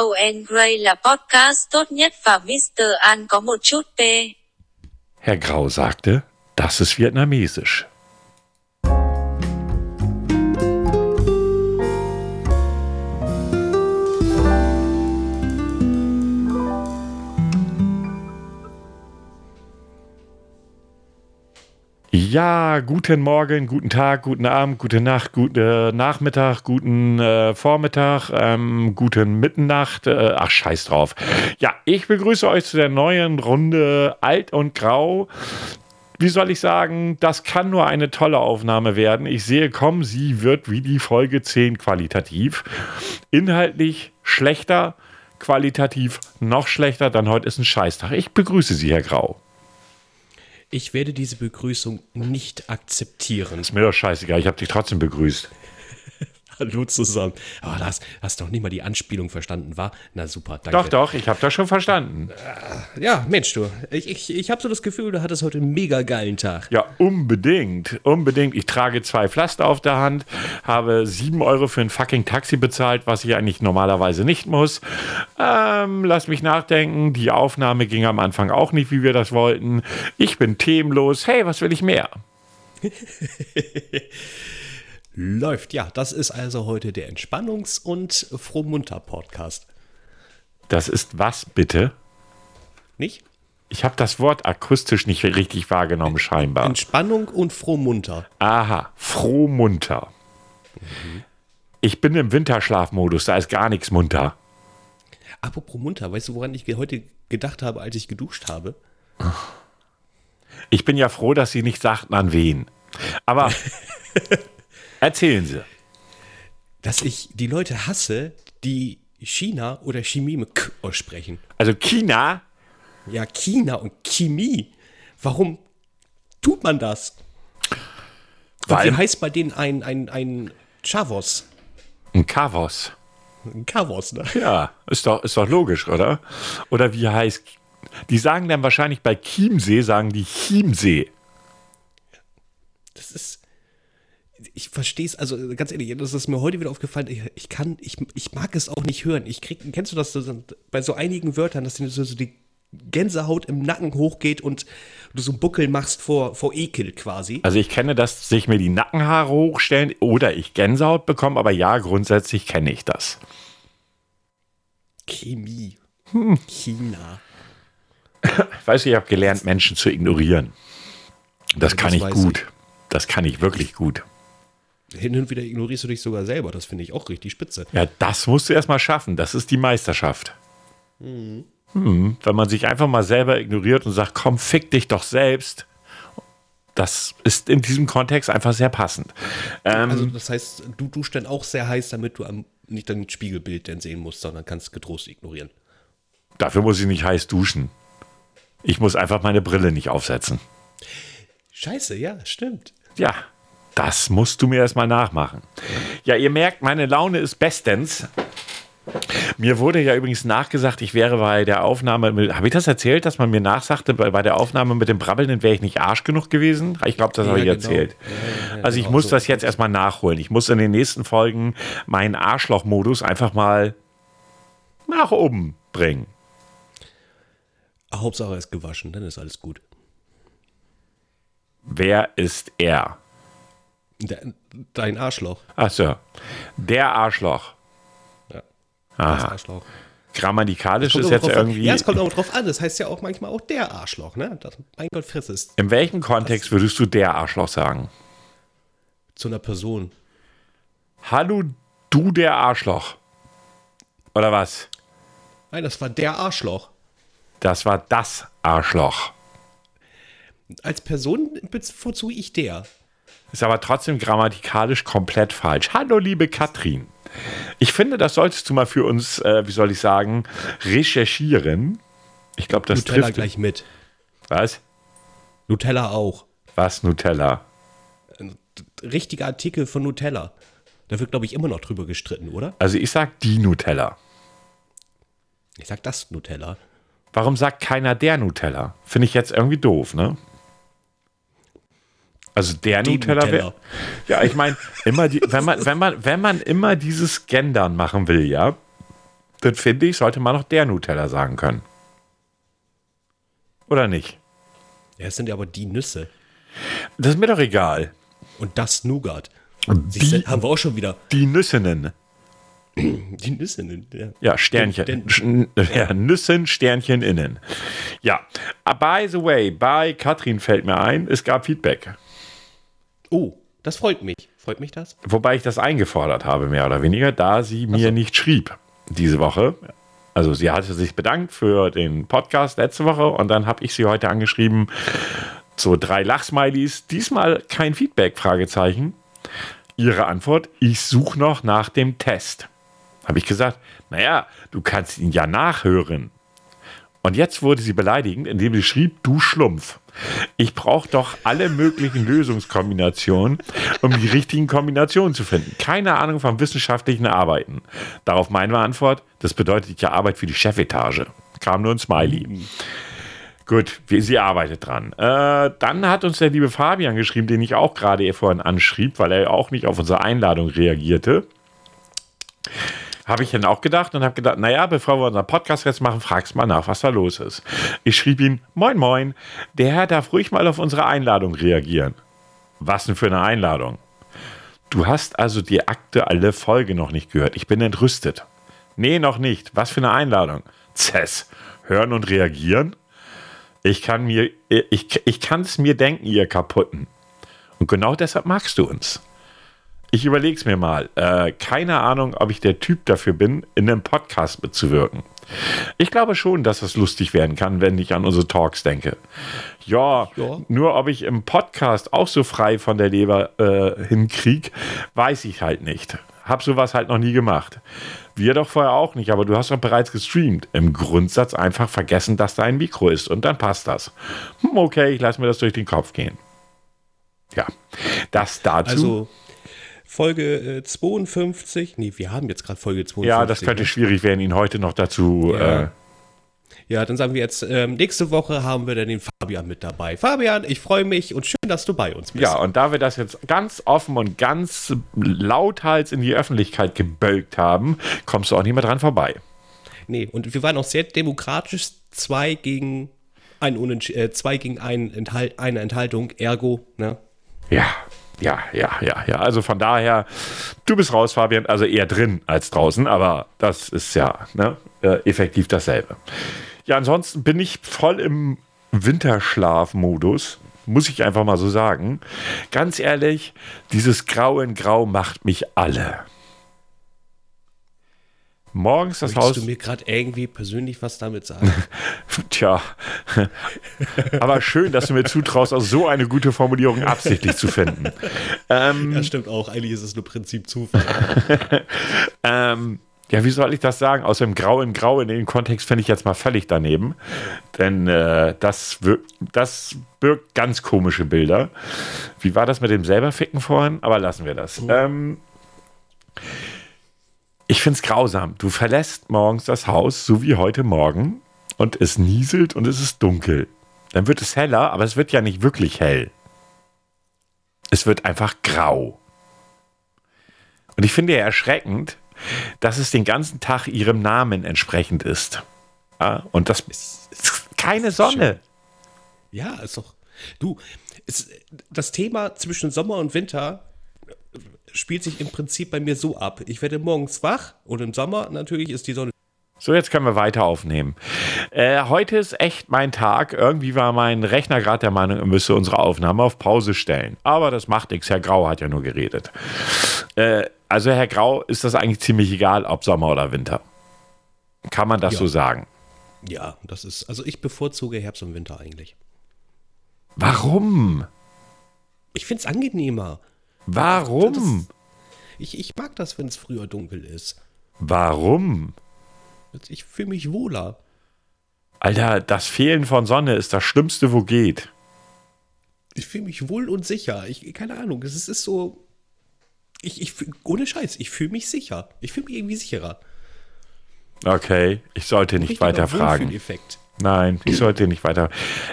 Owen Gray là podcast tốt nhất và Mr. An có một chút P. Herr Grau sagte, das ist vietnamesisch. Ja, guten Morgen, guten Tag, guten Abend, gute Nacht, guten Nachmittag, guten äh, Vormittag, ähm, guten Mitternacht. Äh, ach, scheiß drauf. Ja, ich begrüße euch zu der neuen Runde Alt und Grau. Wie soll ich sagen, das kann nur eine tolle Aufnahme werden. Ich sehe, komm, sie wird wie die Folge 10 qualitativ. Inhaltlich schlechter, qualitativ noch schlechter, dann heute ist ein Scheißtag. Ich begrüße Sie, Herr Grau. Ich werde diese Begrüßung nicht akzeptieren. Ist mir doch scheißegal, ich habe dich trotzdem begrüßt. Hallo zusammen. Aber oh, das hast doch nicht mal die Anspielung verstanden, war? Na super, danke. Doch, doch, ich habe das schon verstanden. Ja, Mensch, du. Ich, ich, ich habe so das Gefühl, du hattest heute einen mega geilen Tag. Ja, unbedingt. Unbedingt. Ich trage zwei Pflaster auf der Hand, habe sieben Euro für ein fucking Taxi bezahlt, was ich eigentlich normalerweise nicht muss. Ähm, lass mich nachdenken. Die Aufnahme ging am Anfang auch nicht, wie wir das wollten. Ich bin themenlos. Hey, was will ich mehr? Läuft, ja. Das ist also heute der Entspannungs- und Frohmunter-Podcast. Das ist was bitte? Nicht? Ich habe das Wort akustisch nicht richtig wahrgenommen, scheinbar. Entspannung und Frohmunter. Aha, Frohmunter. Mhm. Ich bin im Winterschlafmodus, da ist gar nichts munter. Apropos munter, weißt du, woran ich heute gedacht habe, als ich geduscht habe? Ich bin ja froh, dass Sie nicht sagten, an wen. Aber Erzählen Sie. Dass ich die Leute hasse, die China oder Chemie mit K aussprechen. Also China? Ja, China und Chemie. Warum tut man das? Weil wie heißt bei denen ein, ein, ein Chavos? Ein Kavos. Ein Kavos, ne? Ja, ist doch, ist doch logisch, oder? Oder wie heißt. Die sagen dann wahrscheinlich bei Chiemsee, sagen die Chiemsee. Das ist ich verstehe es, also ganz ehrlich, das ist mir heute wieder aufgefallen, ich, ich, kann, ich, ich mag es auch nicht hören. Ich krieg, kennst du das so, bei so einigen Wörtern, dass so, so die Gänsehaut im Nacken hochgeht und du so einen Buckel machst vor, vor Ekel quasi? Also ich kenne, dass sich mir die Nackenhaare hochstellen oder ich Gänsehaut bekomme, aber ja, grundsätzlich kenne ich das. Chemie. Hm. China. Weißt du, ich habe gelernt, Menschen zu ignorieren. Das ja, kann das ich gut. Ich. Das kann ich wirklich gut. Hin und wieder ignorierst du dich sogar selber. Das finde ich auch richtig spitze. Ja, das musst du erstmal schaffen. Das ist die Meisterschaft. Mhm. Hm, wenn man sich einfach mal selber ignoriert und sagt, komm, fick dich doch selbst. Das ist in diesem Kontext einfach sehr passend. Ähm, also, das heißt, du duschst dann auch sehr heiß, damit du am, nicht dein Spiegelbild dann sehen musst, sondern kannst getrost ignorieren. Dafür muss ich nicht heiß duschen. Ich muss einfach meine Brille nicht aufsetzen. Scheiße, ja, stimmt. Ja, das musst du mir erstmal nachmachen. Ja, ihr merkt, meine Laune ist bestens. Mir wurde ja übrigens nachgesagt, ich wäre bei der Aufnahme, habe ich das erzählt, dass man mir nachsagte, bei, bei der Aufnahme mit dem Brabbelnden wäre ich nicht arsch genug gewesen? Ich glaube, das ja, habe ich genau. erzählt. Ja, ja, also ich genau muss so das jetzt erstmal nachholen. Ich muss in den nächsten Folgen meinen Arschloch-Modus einfach mal nach oben bringen. Hauptsache ist gewaschen, dann ist alles gut. Wer ist er? Dein Arschloch. Ach so. Der Arschloch. Ja. Das Arschloch. Grammatikalisch ist jetzt irgendwie. An. Ja, es kommt auch drauf an. Das heißt ja auch manchmal auch der Arschloch, ne? Das, mein Gott, friss es. In welchem Kontext würdest du der Arschloch sagen? Zu einer Person. Hallo, du der Arschloch. Oder was? Nein, das war der Arschloch. Das war das Arschloch. Als Person bevorzuge ich der. Ist aber trotzdem grammatikalisch komplett falsch. Hallo, liebe Katrin. Ich finde, das solltest du mal für uns, äh, wie soll ich sagen, recherchieren. Ich glaube, das Nutella trifft. gleich mit. Was? Nutella auch. Was Nutella? Ein richtiger Artikel von Nutella. Da wird, glaube ich, immer noch drüber gestritten, oder? Also ich sag die Nutella. Ich sag das Nutella. Warum sagt keiner der Nutella? Finde ich jetzt irgendwie doof, ne? Also der Die Nutella wäre. Ja, ich meine, immer die, wenn man, wenn man, wenn man immer dieses Gendern machen will, ja, dann finde ich, sollte man noch der Nutella sagen können. Oder nicht? Ja, es sind ja aber die Nüsse. Das ist mir doch egal. Und das Nougat. Die- Siehste, haben wir auch schon wieder. Die Nüssinnen. Die Nüsse. Ja. Ja, Sternchen. Den- Sch- ja, Nüssen, Sternchen innen. Ja, Ah, by the way, bei Katrin fällt mir ein, es gab Feedback. Oh, das freut mich. Freut mich das? Wobei ich das eingefordert habe, mehr oder weniger, da sie mir nicht schrieb diese Woche. Also sie hatte sich bedankt für den Podcast letzte Woche und dann habe ich sie heute angeschrieben, so drei Lachsmilies, diesmal kein Feedback, Fragezeichen. Ihre Antwort, ich suche noch nach dem Test. Habe ich gesagt, naja, du kannst ihn ja nachhören. Und jetzt wurde sie beleidigend, indem sie schrieb, du Schlumpf. Ich brauche doch alle möglichen Lösungskombinationen, um die richtigen Kombinationen zu finden. Keine Ahnung vom wissenschaftlichen Arbeiten. Darauf meine Antwort, das bedeutet ja Arbeit für die Chefetage. Kam nur ein Smiley. Gut, wie, sie arbeitet dran. Äh, dann hat uns der liebe Fabian geschrieben, den ich auch gerade vorhin anschrieb, weil er auch nicht auf unsere Einladung reagierte. Habe ich dann auch gedacht und habe gedacht, naja, bevor wir unseren Podcast jetzt machen, fragst mal nach, was da los ist. Ich schrieb ihm, moin moin, der Herr darf ruhig mal auf unsere Einladung reagieren. Was denn für eine Einladung? Du hast also die aktuelle Folge noch nicht gehört. Ich bin entrüstet. Nee, noch nicht. Was für eine Einladung? Zess. Hören und reagieren? Ich kann mir, ich, ich kann es mir denken, ihr Kaputten. Und genau deshalb magst du uns. Ich überlege es mir mal. Äh, keine Ahnung, ob ich der Typ dafür bin, in einem Podcast mitzuwirken. Ich glaube schon, dass es lustig werden kann, wenn ich an unsere Talks denke. Ja, Ja. nur ob ich im Podcast auch so frei von der Leber äh, hinkrieg, weiß ich halt nicht. Hab sowas halt noch nie gemacht. Wir doch vorher auch nicht, aber du hast doch bereits gestreamt. Im Grundsatz einfach vergessen, dass da ein Mikro ist und dann passt das. Hm, okay, ich lasse mir das durch den Kopf gehen. Ja, das dazu. Also Folge äh, 52. Nee, wir haben jetzt gerade Folge 52. Ja, das könnte ne? schwierig werden, ihn heute noch dazu. Ja. Äh, Ja, dann sagen wir jetzt, ähm, nächste Woche haben wir dann den Fabian mit dabei. Fabian, ich freue mich und schön, dass du bei uns bist. ja, und da wir das jetzt ganz offen und ganz lauthals in die Öffentlichkeit gebölkt haben, kommst du auch nicht mehr dran vorbei. Nee, und wir waren auch sehr demokratisch. Zwei gegen ein Unentsch äh, zwei gegen ein Enthal eine Enthaltung, ergo, ne? Ja, ja, ja, ja, ja. Also von daher, du bist raus, Fabian. Also eher drin als draußen, aber das ist ja ne, äh, effektiv dasselbe. Ja, ansonsten bin ich voll im Winterschlafmodus. Muss ich einfach mal so sagen. Ganz ehrlich, dieses Grau in Grau macht mich alle. Morgens das Möchtest Haus. du mir gerade irgendwie persönlich was damit sagen? Tja, aber schön, dass du mir zutraust, auch so eine gute Formulierung absichtlich zu finden. Ähm, ja, stimmt auch. Eigentlich ist es nur Prinzip Zufall. ähm, ja, wie soll ich das sagen? Aus dem Grau in Grau in den Kontext finde ich jetzt mal völlig daneben. Denn äh, das, wir- das birgt ganz komische Bilder. Wie war das mit dem selber Ficken vorhin? Aber lassen wir das. Ähm, ich finde es grausam. Du verlässt morgens das Haus, so wie heute Morgen, und es nieselt und es ist dunkel. Dann wird es heller, aber es wird ja nicht wirklich hell. Es wird einfach grau. Und ich finde ja erschreckend, dass es den ganzen Tag ihrem Namen entsprechend ist. Ja, und das ist keine Sonne. ja, ist doch. Du, es, das Thema zwischen Sommer und Winter spielt sich im Prinzip bei mir so ab. Ich werde morgens wach und im Sommer natürlich ist die Sonne. So, jetzt können wir weiter aufnehmen. Äh, heute ist echt mein Tag. Irgendwie war mein Rechner gerade der Meinung, er müsse unsere Aufnahme auf Pause stellen. Aber das macht nichts. Herr Grau hat ja nur geredet. Äh, also, Herr Grau, ist das eigentlich ziemlich egal, ob Sommer oder Winter? Kann man das Ja. so sagen? Ja, das ist. Also ich bevorzuge Herbst und Winter eigentlich. Warum? Ich finde es angenehmer. Warum? Ich, ich mag das, wenn es früher dunkel ist. Warum? Ich fühle mich wohler. Alter, das Fehlen von Sonne ist das Schlimmste, wo geht. Ich fühle mich wohl und sicher. Ich, keine Ahnung, es ist, ist so. Ich, ich, ohne Scheiß, ich fühle mich sicher. Ich fühle mich irgendwie sicherer. Okay, ich sollte nicht weiter fragen. Wohlfühleffekt. Nein, ich sollte nicht weiter.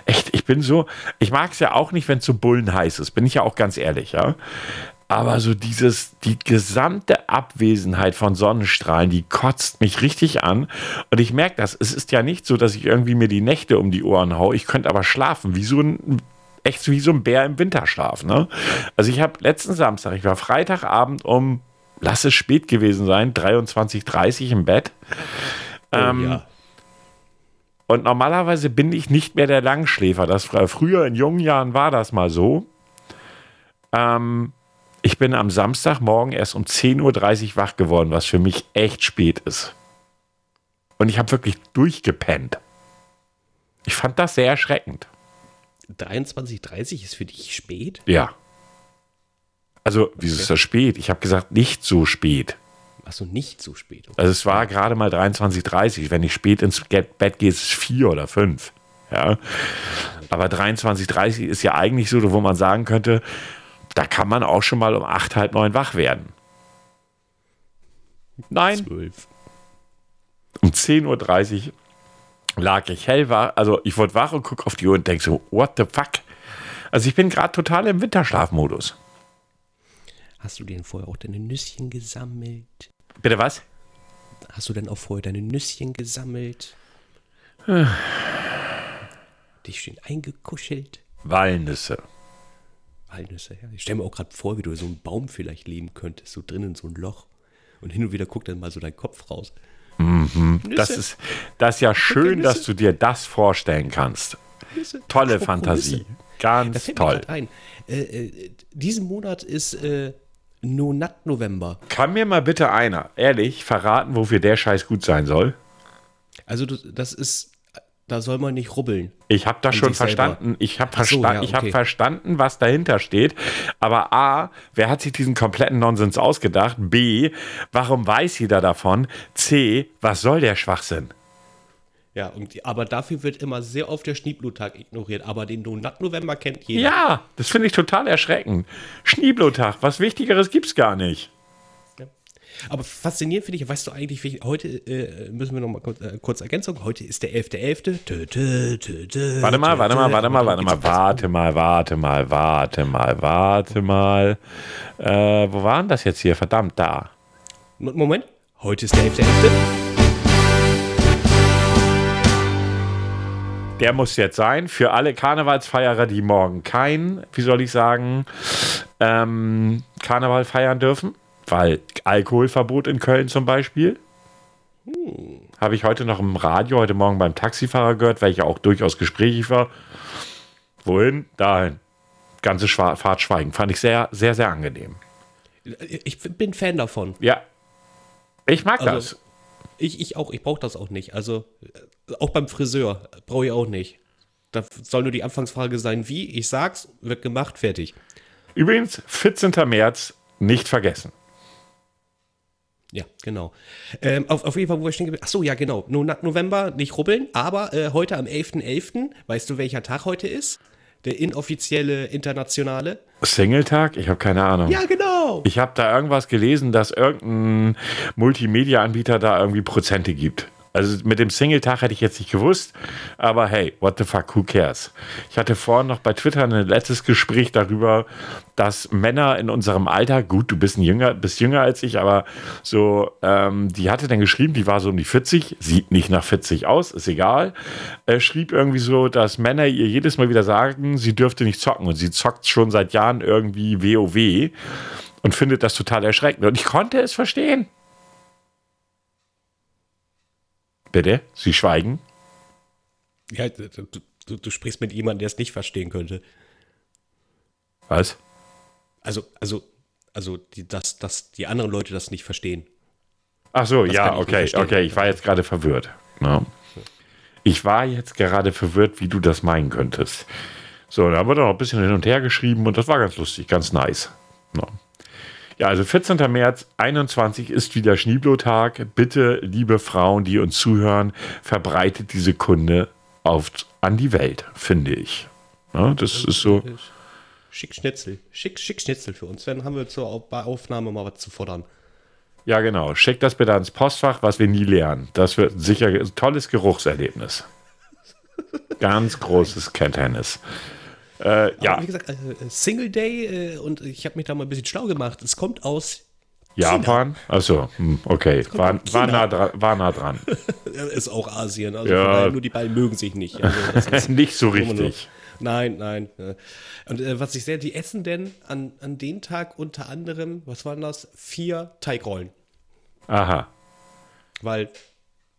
Echt, ich bin so, ich mag es ja auch nicht, wenn es so bullenheiß ist, bin ich ja auch ganz ehrlich, ja. Aber so dieses, die gesamte Abwesenheit von Sonnenstrahlen, die kotzt mich richtig an. Und ich merke das. Es ist ja nicht so, dass ich irgendwie mir die Nächte um die Ohren haue. Ich könnte aber schlafen, wie so ein, echt wie so ein Bär im Winterschlaf. Ne? Also ich habe letzten Samstag, ich war Freitagabend um, lass es spät gewesen sein, 23.30 im Bett. Oh, Ähm, ja. Und normalerweise bin ich nicht mehr der Langschläfer. Das fr- früher in jungen Jahren war das mal so. Ähm, ich bin am Samstagmorgen erst um 10.30 Uhr wach geworden, was für mich echt spät ist. Und ich habe wirklich durchgepennt. Ich fand das sehr erschreckend. 23.30 ist für dich spät? Ja. Also, wieso ist das spät? Ich habe gesagt, nicht so spät. Achso, nicht so spät. Also es war gerade mal 23.30 Wenn ich spät ins Bett gehe, ist es vier oder fünf. Ja. Aber 23.30 ist ja eigentlich so, wo man sagen könnte, da kann man auch schon mal um acht, halb neun wach werden. Nein, 12. um 10.30 Uhr lag ich hellwach. Also ich wurde wach und gucke auf die Uhr und denke so, what the fuck? Also ich bin gerade total im Winterschlafmodus. Hast du denn vorher auch deine Nüsschen gesammelt? Bitte was? Hast du denn auch vorher deine Nüsschen gesammelt? Dich schön eingekuschelt? Walnüsse. Walnüsse, ja. Ich stelle mir auch gerade vor, wie du so einen Baum vielleicht leben könntest, so drinnen so ein Loch. Und hin und wieder guckt dann mal so dein Kopf raus. Das ist, das ist ja schön, dass du dir das vorstellen kannst. Nüsse. Tolle Fantasie. Nüsse. Ganz toll. Äh, äh, diesen Monat ist äh, Nonat November. Kann mir mal bitte einer, ehrlich, verraten, wofür der Scheiß gut sein soll? Also das ist, da soll man nicht rubbeln. Ich habe das schon sich selber. verstanden. Ich habe Ach so, versta ja, ich hab okay. verstanden, was dahinter steht. Aber A, wer hat sich diesen kompletten Nonsens ausgedacht? B, warum weiß jeder davon? C, was soll der Schwachsinn? Ja, und, aber dafür wird immer sehr oft der Schneebluttag ignoriert. Aber den Nonat November kennt jeder. Ja, das finde ich total erschreckend. Schneeblotag, was Wichtigeres gibt's gar nicht. Aber faszinierend finde ich, weißt du eigentlich, heute äh, müssen wir noch mal kurz, äh, kurz Ergänzung. Heute ist der 11.11. Tö, tö, tö, tö, Warte mal, warte mal, warte mal, warte mal, warte mal, warte mal, warte mal, warte mal. Äh, wo war denn das jetzt hier? Verdammt, da. Moment, heute ist der 11.11. Der muss jetzt sein für alle Karnevalsfeierer, die morgen kein, wie soll ich sagen, ähm, Karneval feiern dürfen, weil Alkoholverbot in Köln zum Beispiel. Habe ich heute noch im Radio, heute Morgen beim Taxifahrer gehört, weil ich ja auch durchaus gesprächig war. Wohin? Dahin. Ganze Schwa Fahrt schweigen. Fand ich sehr, sehr, sehr angenehm. Ich bin Fan davon. Ja. Ich mag Also- das. Ich, ich auch, ich brauche das auch nicht. Also äh, auch beim Friseur brauche ich auch nicht. Da soll nur die Anfangsfrage sein, wie, ich sag's, wird gemacht, fertig. Übrigens, 14. März nicht vergessen. Ja, genau. Ähm, auf, auf jeden Fall, wo wir stehen geblieben Ach so, ja, genau. No, November, nicht rubbeln, aber äh, heute am 11.11., weißt du, welcher Tag heute ist? Der inoffizielle internationale? Singletag? Ich habe keine Ahnung. Ja, genau. Ich habe da irgendwas gelesen, dass irgendein Multimedia-Anbieter da irgendwie Prozente gibt. Also mit dem Singletag hätte ich jetzt nicht gewusst, aber hey, what the fuck, who cares? Ich hatte vorhin noch bei Twitter ein letztes Gespräch darüber, dass Männer in unserem Alter, gut, du bist jünger, bist jünger als ich, aber so, ähm, die hatte dann geschrieben, die war so um die 40, sieht nicht nach 40 aus, ist egal, äh, schrieb irgendwie so, dass Männer ihr jedes Mal wieder sagen, sie dürfte nicht zocken und sie zockt schon seit Jahren irgendwie WoW und findet das total erschreckend. Und ich konnte es verstehen. Bitte? Sie schweigen? Ja, du, du, du sprichst mit jemandem, der es nicht verstehen könnte. Was? Also, also, also, die, dass, dass die anderen Leute das nicht verstehen. Ach so, kann ja, okay, okay. Ich war jetzt gerade verwirrt. Ja. Ich war jetzt gerade verwirrt, wie du das meinen könntest. So, da haben wir doch noch ein bisschen hin und her geschrieben und das war ganz lustig, ganz nice. Ja. Ja, also 14. März 21 ist wieder Schneeblotag. Bitte, liebe Frauen, die uns zuhören, verbreitet diese Kunde auf, an die Welt, finde ich. Ja, das ist so. Schick Schnitzel. Schick, schick Schnitzel für uns. Dann haben wir zur Aufnahme mal was zu fordern. Ja, genau. Schickt das bitte ans Postfach, was wir nie lernen. Das wird sicher ein tolles Geruchserlebnis. Ganz großes Kenntnis. Äh, ja, wie gesagt, äh, Single Day äh, und ich habe mich da mal ein bisschen schlau gemacht. Es kommt aus Japan. Achso, hm, okay. War, war, nah dran, war nah dran. ist auch Asien. Also Ja. nur die beiden mögen sich nicht. Also das ist Nicht so richtig. Nein, nein. äh. Und äh, was ich sehr, die essen denn an, an dem Tag unter anderem, was waren das? Vier Teigrollen. Aha, Weil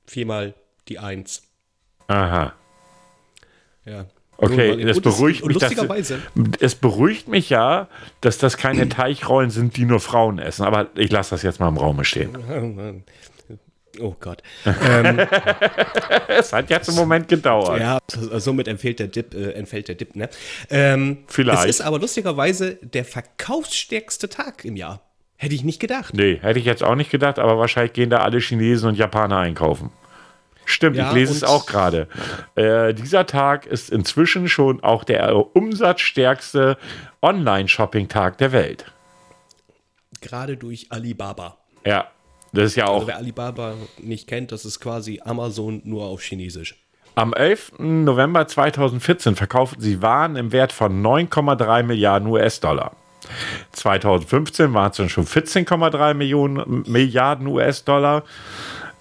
viermal die Eins. aha. Ja. Okay, das beruhigt mich. Dass, es beruhigt mich ja, dass das keine Teichrollen sind, die nur Frauen essen. Aber ich lasse das jetzt mal im Raum stehen. Oh Gott. Es hat jetzt einen Moment gedauert. Ja, somit empfiehlt der Dip, äh, entfällt der Dip, ne? Ähm, Vielleicht. Es ist aber lustigerweise der verkaufsstärkste Tag im Jahr. Hätte ich nicht gedacht. Nee, hätte ich jetzt auch nicht gedacht, aber wahrscheinlich gehen da alle Chinesen und Japaner einkaufen. Stimmt, Ja, ich lese es auch gerade. Äh, dieser Tag ist inzwischen schon auch der umsatzstärkste Online-Shopping-Tag der Welt. Gerade durch Alibaba. Ja, das ist ja auch Also wer Alibaba nicht kennt, das ist quasi Amazon nur auf Chinesisch. Am 11. November 2014 verkauften sie Waren im Wert von 9,3 Milliarden US-Dollar. 2015 waren es dann schon 14,3 Millionen Milliarden US-Dollar.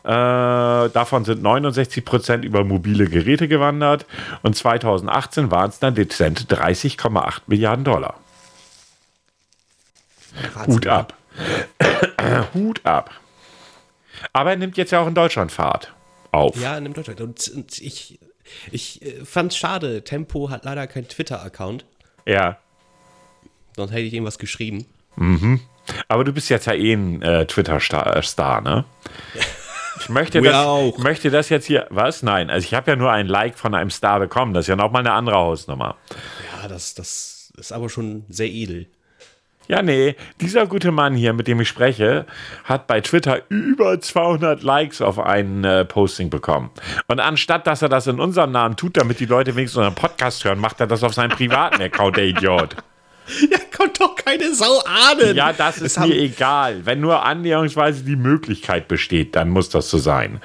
Äh, davon sind 69 Prozent über mobile Geräte gewandert und 2018 waren es dann dezent 30,8 Milliarden Dollar. Wahnsinn, Hut ab. Hut ab. Aber er nimmt jetzt ja auch in Deutschland Fahrt auf. Ja, in Deutschland. Und, und ich, ich äh, fand es schade, Tempo hat leider keinen Twitter-Account. ja. Sonst hätte ich irgendwas geschrieben. Aber du bist jetzt ja eh ein äh, Twitter-Star, Star, ne? Ich möchte, das, auch. ich möchte das jetzt hier. Was? Nein, also ich habe ja nur ein Like von einem Star bekommen. Das ist ja nochmal eine andere Hausnummer. Ja, das, das ist aber schon sehr edel. Ja, nee, dieser gute Mann hier, mit dem ich spreche, hat bei Twitter über 200 Likes auf ein äh, Posting bekommen. Und anstatt, dass er das in unserem Namen tut, damit die Leute wenigstens unseren Podcast hören, macht er das auf seinem privaten Account, der Idiot. Ja, konnte doch keine Sau ahnen. Ja, das ist mir egal. Wenn nur annäherungsweise die Möglichkeit besteht, dann muss das so sein.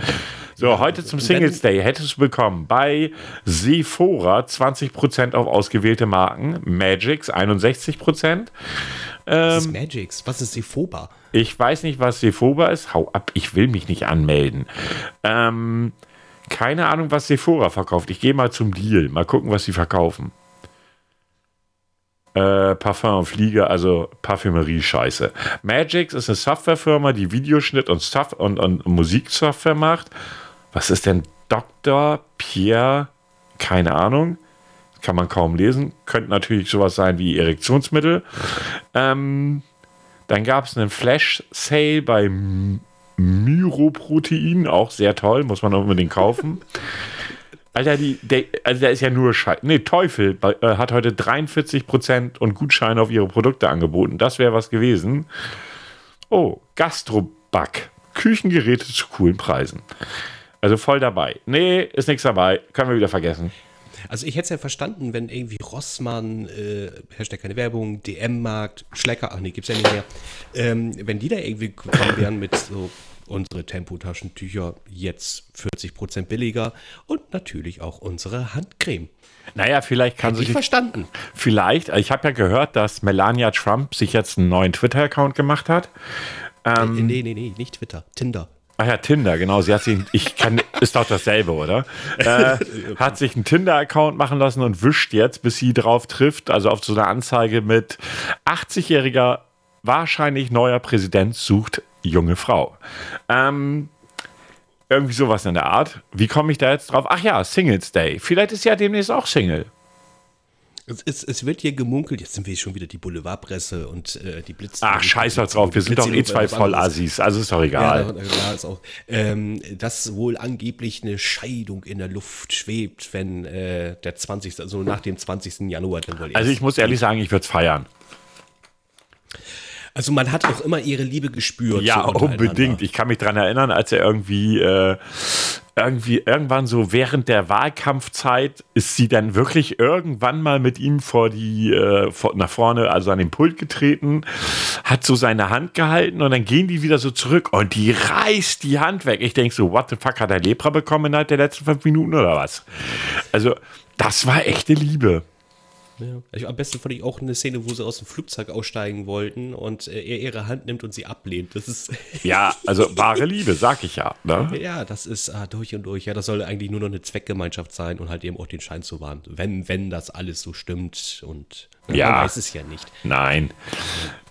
So, heute zum Singles Day hättest du bekommen bei Sephora 20% auf ausgewählte Marken, Magix 61%. Was ist Magix? Was ist Sephoba? Ich weiß nicht, was Sephora ist. Hau ab, ich will mich nicht anmelden. Ähm, keine Ahnung, was Sephora verkauft. Ich gehe mal zum Deal. Mal gucken, was sie verkaufen. Äh, Parfum und Fliege, also Parfümerie-Scheiße. Magix ist eine Softwarefirma, die Videoschnitt und, Soft und, und Musiksoftware macht. Was ist denn Dr. Pierre? Keine Ahnung. Kann man kaum lesen. Könnte natürlich sowas sein wie Erektionsmittel. Ähm, dann gab es einen Flash-Sale bei Myroprotein, auch sehr toll, muss man unbedingt kaufen. Alter, die, der, also der ist ja nur Scheiß. Nee, Teufel äh, hat heute 43% und Gutscheine auf ihre Produkte angeboten. Das wäre was gewesen. Oh, Gastroback. Küchengeräte zu coolen Preisen. Also voll dabei. Nee, ist nichts dabei. Können wir wieder vergessen. Also ich hätte es ja verstanden, wenn irgendwie Rossmann, äh, Hashtag keine Werbung, DM-Markt, Schlecker, ach nee, gibt's ja nicht mehr, ähm, wenn die da irgendwie gekommen wären mit so unsere Tempotaschentücher jetzt 40% billiger und natürlich auch unsere Handcreme. Naja, vielleicht kann Hätte ich verstanden. Vielleicht, ich habe ja gehört, dass Melania Trump sich jetzt einen neuen Twitter-Account gemacht hat. Ähm, Äh, nee, nee, nee, nicht Twitter, Tinder. Ach ja, Tinder, genau. Sie hat sich, ich kann, ist doch dasselbe, oder? Äh, hat sich einen Tinder-Account machen lassen und wischt jetzt, bis sie drauf trifft, also auf so eine Anzeige mit 80-jähriger, wahrscheinlich neuer Präsident sucht junge Frau. Ähm, irgendwie sowas in der Art. Wie komme ich da jetzt drauf? Ach ja, Singles Day. Vielleicht ist ja demnächst auch Single. Es, es, es wird hier gemunkelt, jetzt sind wir schon wieder die Boulevardpresse und äh, die Blitz. Ach, scheiß doch drauf. Wir sind doch eh zwei Vollassis. Also ist doch Ja, egal. da, da ist auch, ähm, dass wohl angeblich eine Scheidung in der Luft schwebt, wenn äh, der 20., also nach dem 20. Januar dann wohl Also ich muss ehrlich sagen, ich würde es feiern. Also man hat auch immer ihre Liebe gespürt. Ja, so unbedingt. Ich kann mich daran erinnern, als er irgendwie, äh, irgendwie irgendwann so während der Wahlkampfzeit ist sie dann wirklich irgendwann mal mit ihm vor die äh, vor, nach vorne, also an den Pult getreten, hat so seine Hand gehalten und dann gehen die wieder so zurück und die reißt die Hand weg. Ich denke so, what the fuck hat er Lepra bekommen innerhalb der letzten fünf Minuten oder was? Also das war echte Liebe. Ja. Ich, am besten fand ich auch eine Szene, wo sie aus dem Flugzeug aussteigen wollten und äh, er ihre Hand nimmt und sie ablehnt. Das ist. Ja, also wahre Liebe, sag ich ja. Ne? ja, das ist ah, durch und durch. Ja, das soll eigentlich nur noch eine Zweckgemeinschaft sein und halt eben auch den Schein zu wahren. Wenn, wenn das alles so stimmt und Ja. man weiß es ja nicht. Nein.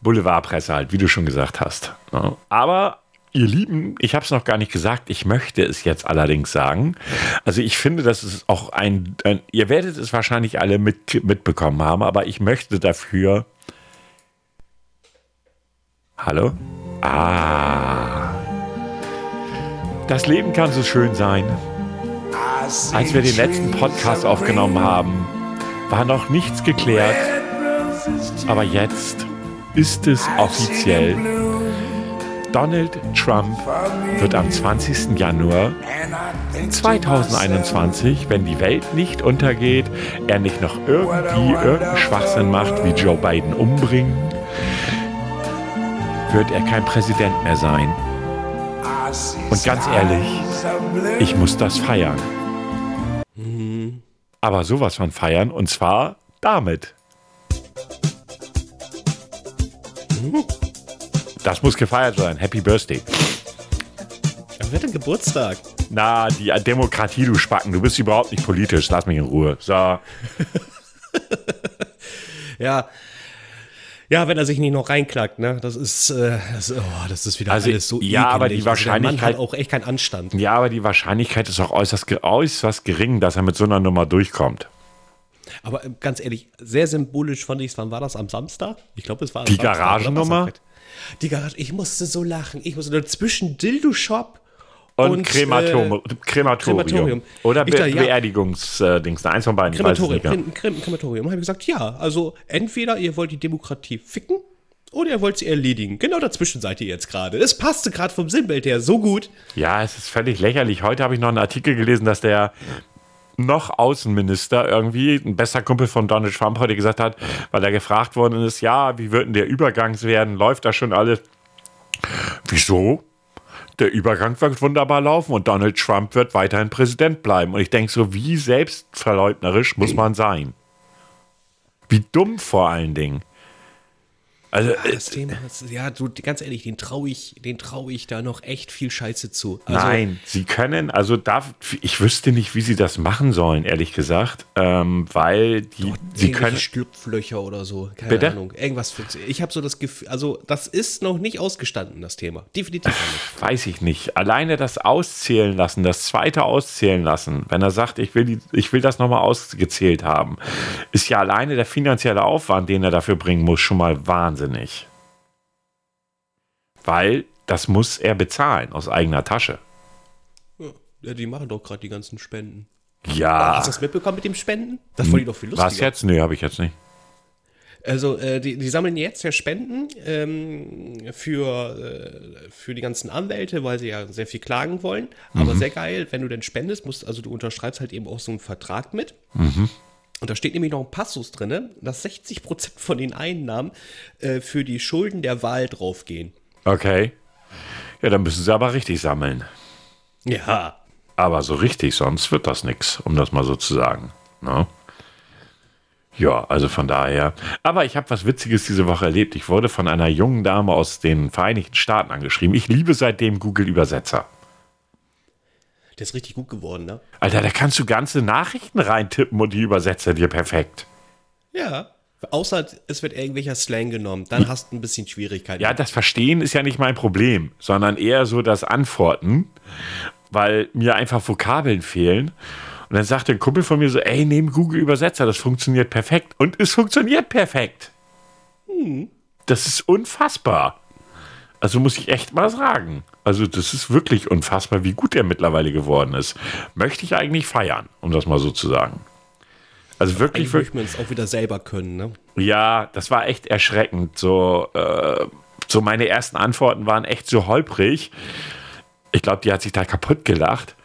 Boulevardpresse halt, wie du schon gesagt hast. Ne? Aber ihr Lieben, ich habe es noch gar nicht gesagt, ich möchte es jetzt allerdings sagen. Also ich finde, das ist auch ein, ein ihr werdet es wahrscheinlich alle mit, mitbekommen haben, aber ich möchte dafür. Hallo? Ah. Das Leben kann so schön sein. Als wir den letzten Podcast aufgenommen haben, war noch nichts geklärt. Aber jetzt ist es offiziell. Donald Trump wird am 20. Januar 2021, wenn die Welt nicht untergeht, er nicht noch irgendwie irgendeinen Schwachsinn macht, wie Joe Biden umbringen, wird er kein Präsident mehr sein. Und ganz ehrlich, ich muss das feiern. Aber sowas von feiern und zwar damit. Das muss gefeiert sein. Happy Birthday. Wer hat denn Geburtstag? Na, die Demokratie, du Spacken. Du bist überhaupt nicht politisch. Lass mich in Ruhe. So. Ja. Ja, wenn er sich nicht noch reinklackt, ne? Das ist, äh, das, oh, das ist wieder Also, alles so ja, aber die ekelig. Also der Mann Wahrscheinlichkeit- hat auch echt keinen Anstand. Ja, aber die Wahrscheinlichkeit ist auch äußerst, äußerst gering, dass er mit so einer Nummer durchkommt. Aber äh, ganz ehrlich, sehr symbolisch fand ich es. Wann war das? Am Samstag? Ich glaube, es war am Die Samstag, Garagennummer? was am Freitag? Die Garage. Ich musste so lachen. Ich musste zwischen Dildo-Shop Und, und, Krematorium, äh, Krematorium. Krematorium. Oder Be dachte, ja. Beerdigungsdings. Eins von beiden. es Krematorium. Krem, Krem, Krematorium. Habe ich gesagt, ja. Also entweder ihr wollt die Demokratie ficken oder ihr wollt sie erledigen. Genau dazwischen seid ihr jetzt gerade. Das passte gerade vom Sinnbild her so gut. Ja, es ist völlig lächerlich. Heute habe ich noch einen Artikel gelesen, dass der noch Außenminister irgendwie, ein bester Kumpel von Donald Trump heute gesagt hat, weil er gefragt worden ist, ja, wie wird denn der Übergang werden? Läuft da schon alles? Wieso? Der Übergang wird wunderbar laufen und Donald Trump wird weiterhin Präsident bleiben. Und ich denke so, wie selbstverleugnerisch muss man sein? Wie dumm vor allen Dingen. Also, äh, Das Thema ist, ja, du, ganz ehrlich, den traue ich, den traue ich da noch echt viel Scheiße zu. Also, Nein, sie können, also da, ich wüsste nicht, wie sie das machen sollen, ehrlich gesagt, ähm, weil die, sie können, Schlupflöcher oder so. Keine Bitte? Ahnung. Irgendwas. Für, ich habe so das Gefühl, also das ist noch nicht ausgestanden, das Thema. Definitiv nicht. weiß ich nicht, alleine das auszählen lassen, das zweite auszählen lassen, wenn er sagt, ich will, die, ich will das nochmal ausgezählt haben, ist ja alleine der finanzielle Aufwand, den er dafür bringen muss, schon mal wahnsinnig. Weil das muss er bezahlen aus eigener Tasche. Ja, die machen doch gerade die ganzen Spenden. Ja. Hast du das mitbekommen mit dem Spenden? Das fand ich doch viel lustiger. Was jetzt? Nee, habe ich jetzt nicht. Also, äh, die, die sammeln jetzt ja Spenden ähm, für, äh, für die ganzen Anwälte, weil sie ja sehr viel klagen wollen. Aber sehr geil, wenn du denn spendest, musst, also du unterschreibst halt eben auch so einen Vertrag mit. Und da steht nämlich noch ein Passus drin, dass 60% von den Einnahmen äh, für die Schulden der Wahl draufgehen. Okay. Ja, dann müssen sie aber richtig sammeln. Ja. Aber so richtig, sonst wird das nichts, um das mal so zu sagen. Ne? Ja, also von daher. Aber ich habe was Witziges diese Woche erlebt. Ich wurde von einer jungen Dame aus den Vereinigten Staaten angeschrieben. Ich liebe seitdem Google-Übersetzer. Der ist richtig gut geworden, ne? Alter, da kannst du ganze Nachrichten reintippen und die übersetzt er dir perfekt. Ja. Außer es wird irgendwelcher Slang genommen, dann hast du ein bisschen Schwierigkeiten. Ja, das Verstehen ist ja nicht mein Problem, sondern eher so das Antworten, weil mir einfach Vokabeln fehlen. Und dann sagte ein Kumpel von mir so, ey, nehm Google Übersetzer, das funktioniert perfekt. Und es funktioniert perfekt. Das ist unfassbar. Also muss ich echt mal sagen. Also das ist wirklich unfassbar, wie gut er mittlerweile geworden ist. Möchte ich eigentlich feiern, um das mal so zu sagen. Also wirklich, Eigentlich möchten wir uns auch wieder selber können, ne? ja, das war echt erschreckend. So, äh, so meine ersten Antworten waren echt so holprig. Ich glaube, die hat sich da kaputt gelacht.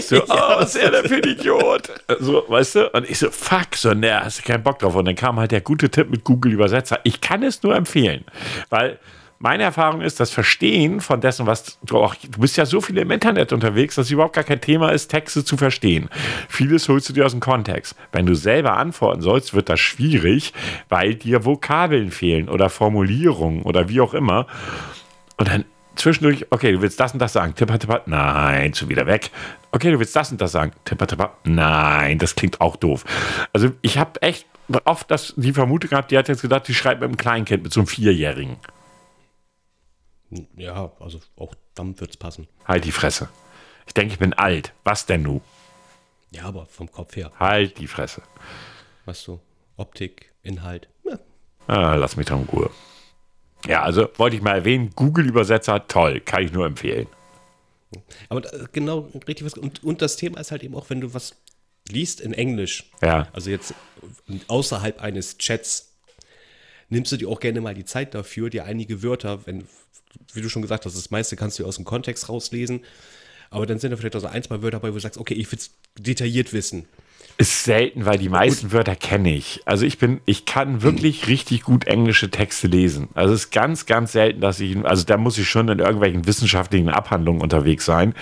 So, oh, was ist er denn für ein Idiot? So, weißt du? Und ich so, fuck, so, ne, hast du keinen Bock drauf. Und dann kam halt der gute Tipp mit Google Übersetzer. Ich kann es nur empfehlen, weil meine Erfahrung ist, das Verstehen von dessen, was du auch, du bist ja so viel im Internet unterwegs, dass es überhaupt gar kein Thema ist, Texte zu verstehen. Vieles holst du dir aus dem Kontext. Wenn du selber antworten sollst, wird das schwierig, weil dir Vokabeln fehlen oder Formulierungen oder wie auch immer. Und dann zwischendurch, okay, du willst das und das sagen, tipper, tipper, nein, zu wieder weg. Okay, du willst das und das sagen, tipper, tipper, nein, das klingt auch doof. Also ich habe echt oft das, die Vermutung gehabt, die hat jetzt gedacht, die schreibt mit einem Kleinkind, mit so einem Vierjährigen. Ja, also auch dann wird es passen. Halt die Fresse. Ich denke, ich bin alt. Was denn nu? Ja, aber vom Kopf her. Halt die Fresse. Was so? Optik, Inhalt. Ja. Ah, lass mich doch in Ruhe. Ja, also wollte ich mal erwähnen, Google-Übersetzer, toll, kann ich nur empfehlen. Aber da, genau, richtig was. Und, und das Thema ist halt eben auch, wenn du was liest in Englisch, Ja. also jetzt außerhalb eines Chats, nimmst du dir auch gerne mal die Zeit dafür, dir einige Wörter, wenn, wie du schon gesagt hast, das meiste kannst du aus dem Kontext rauslesen, aber dann sind da vielleicht auch so ein, zwei Wörter dabei, wo du sagst, okay, ich will es detailliert wissen. Ist selten, weil die meisten Wörter kenne ich. Also ich bin, ich kann wirklich richtig gut englische Texte lesen. Also es ist ganz, ganz selten, dass ich, also da muss ich schon in irgendwelchen wissenschaftlichen Abhandlungen unterwegs sein.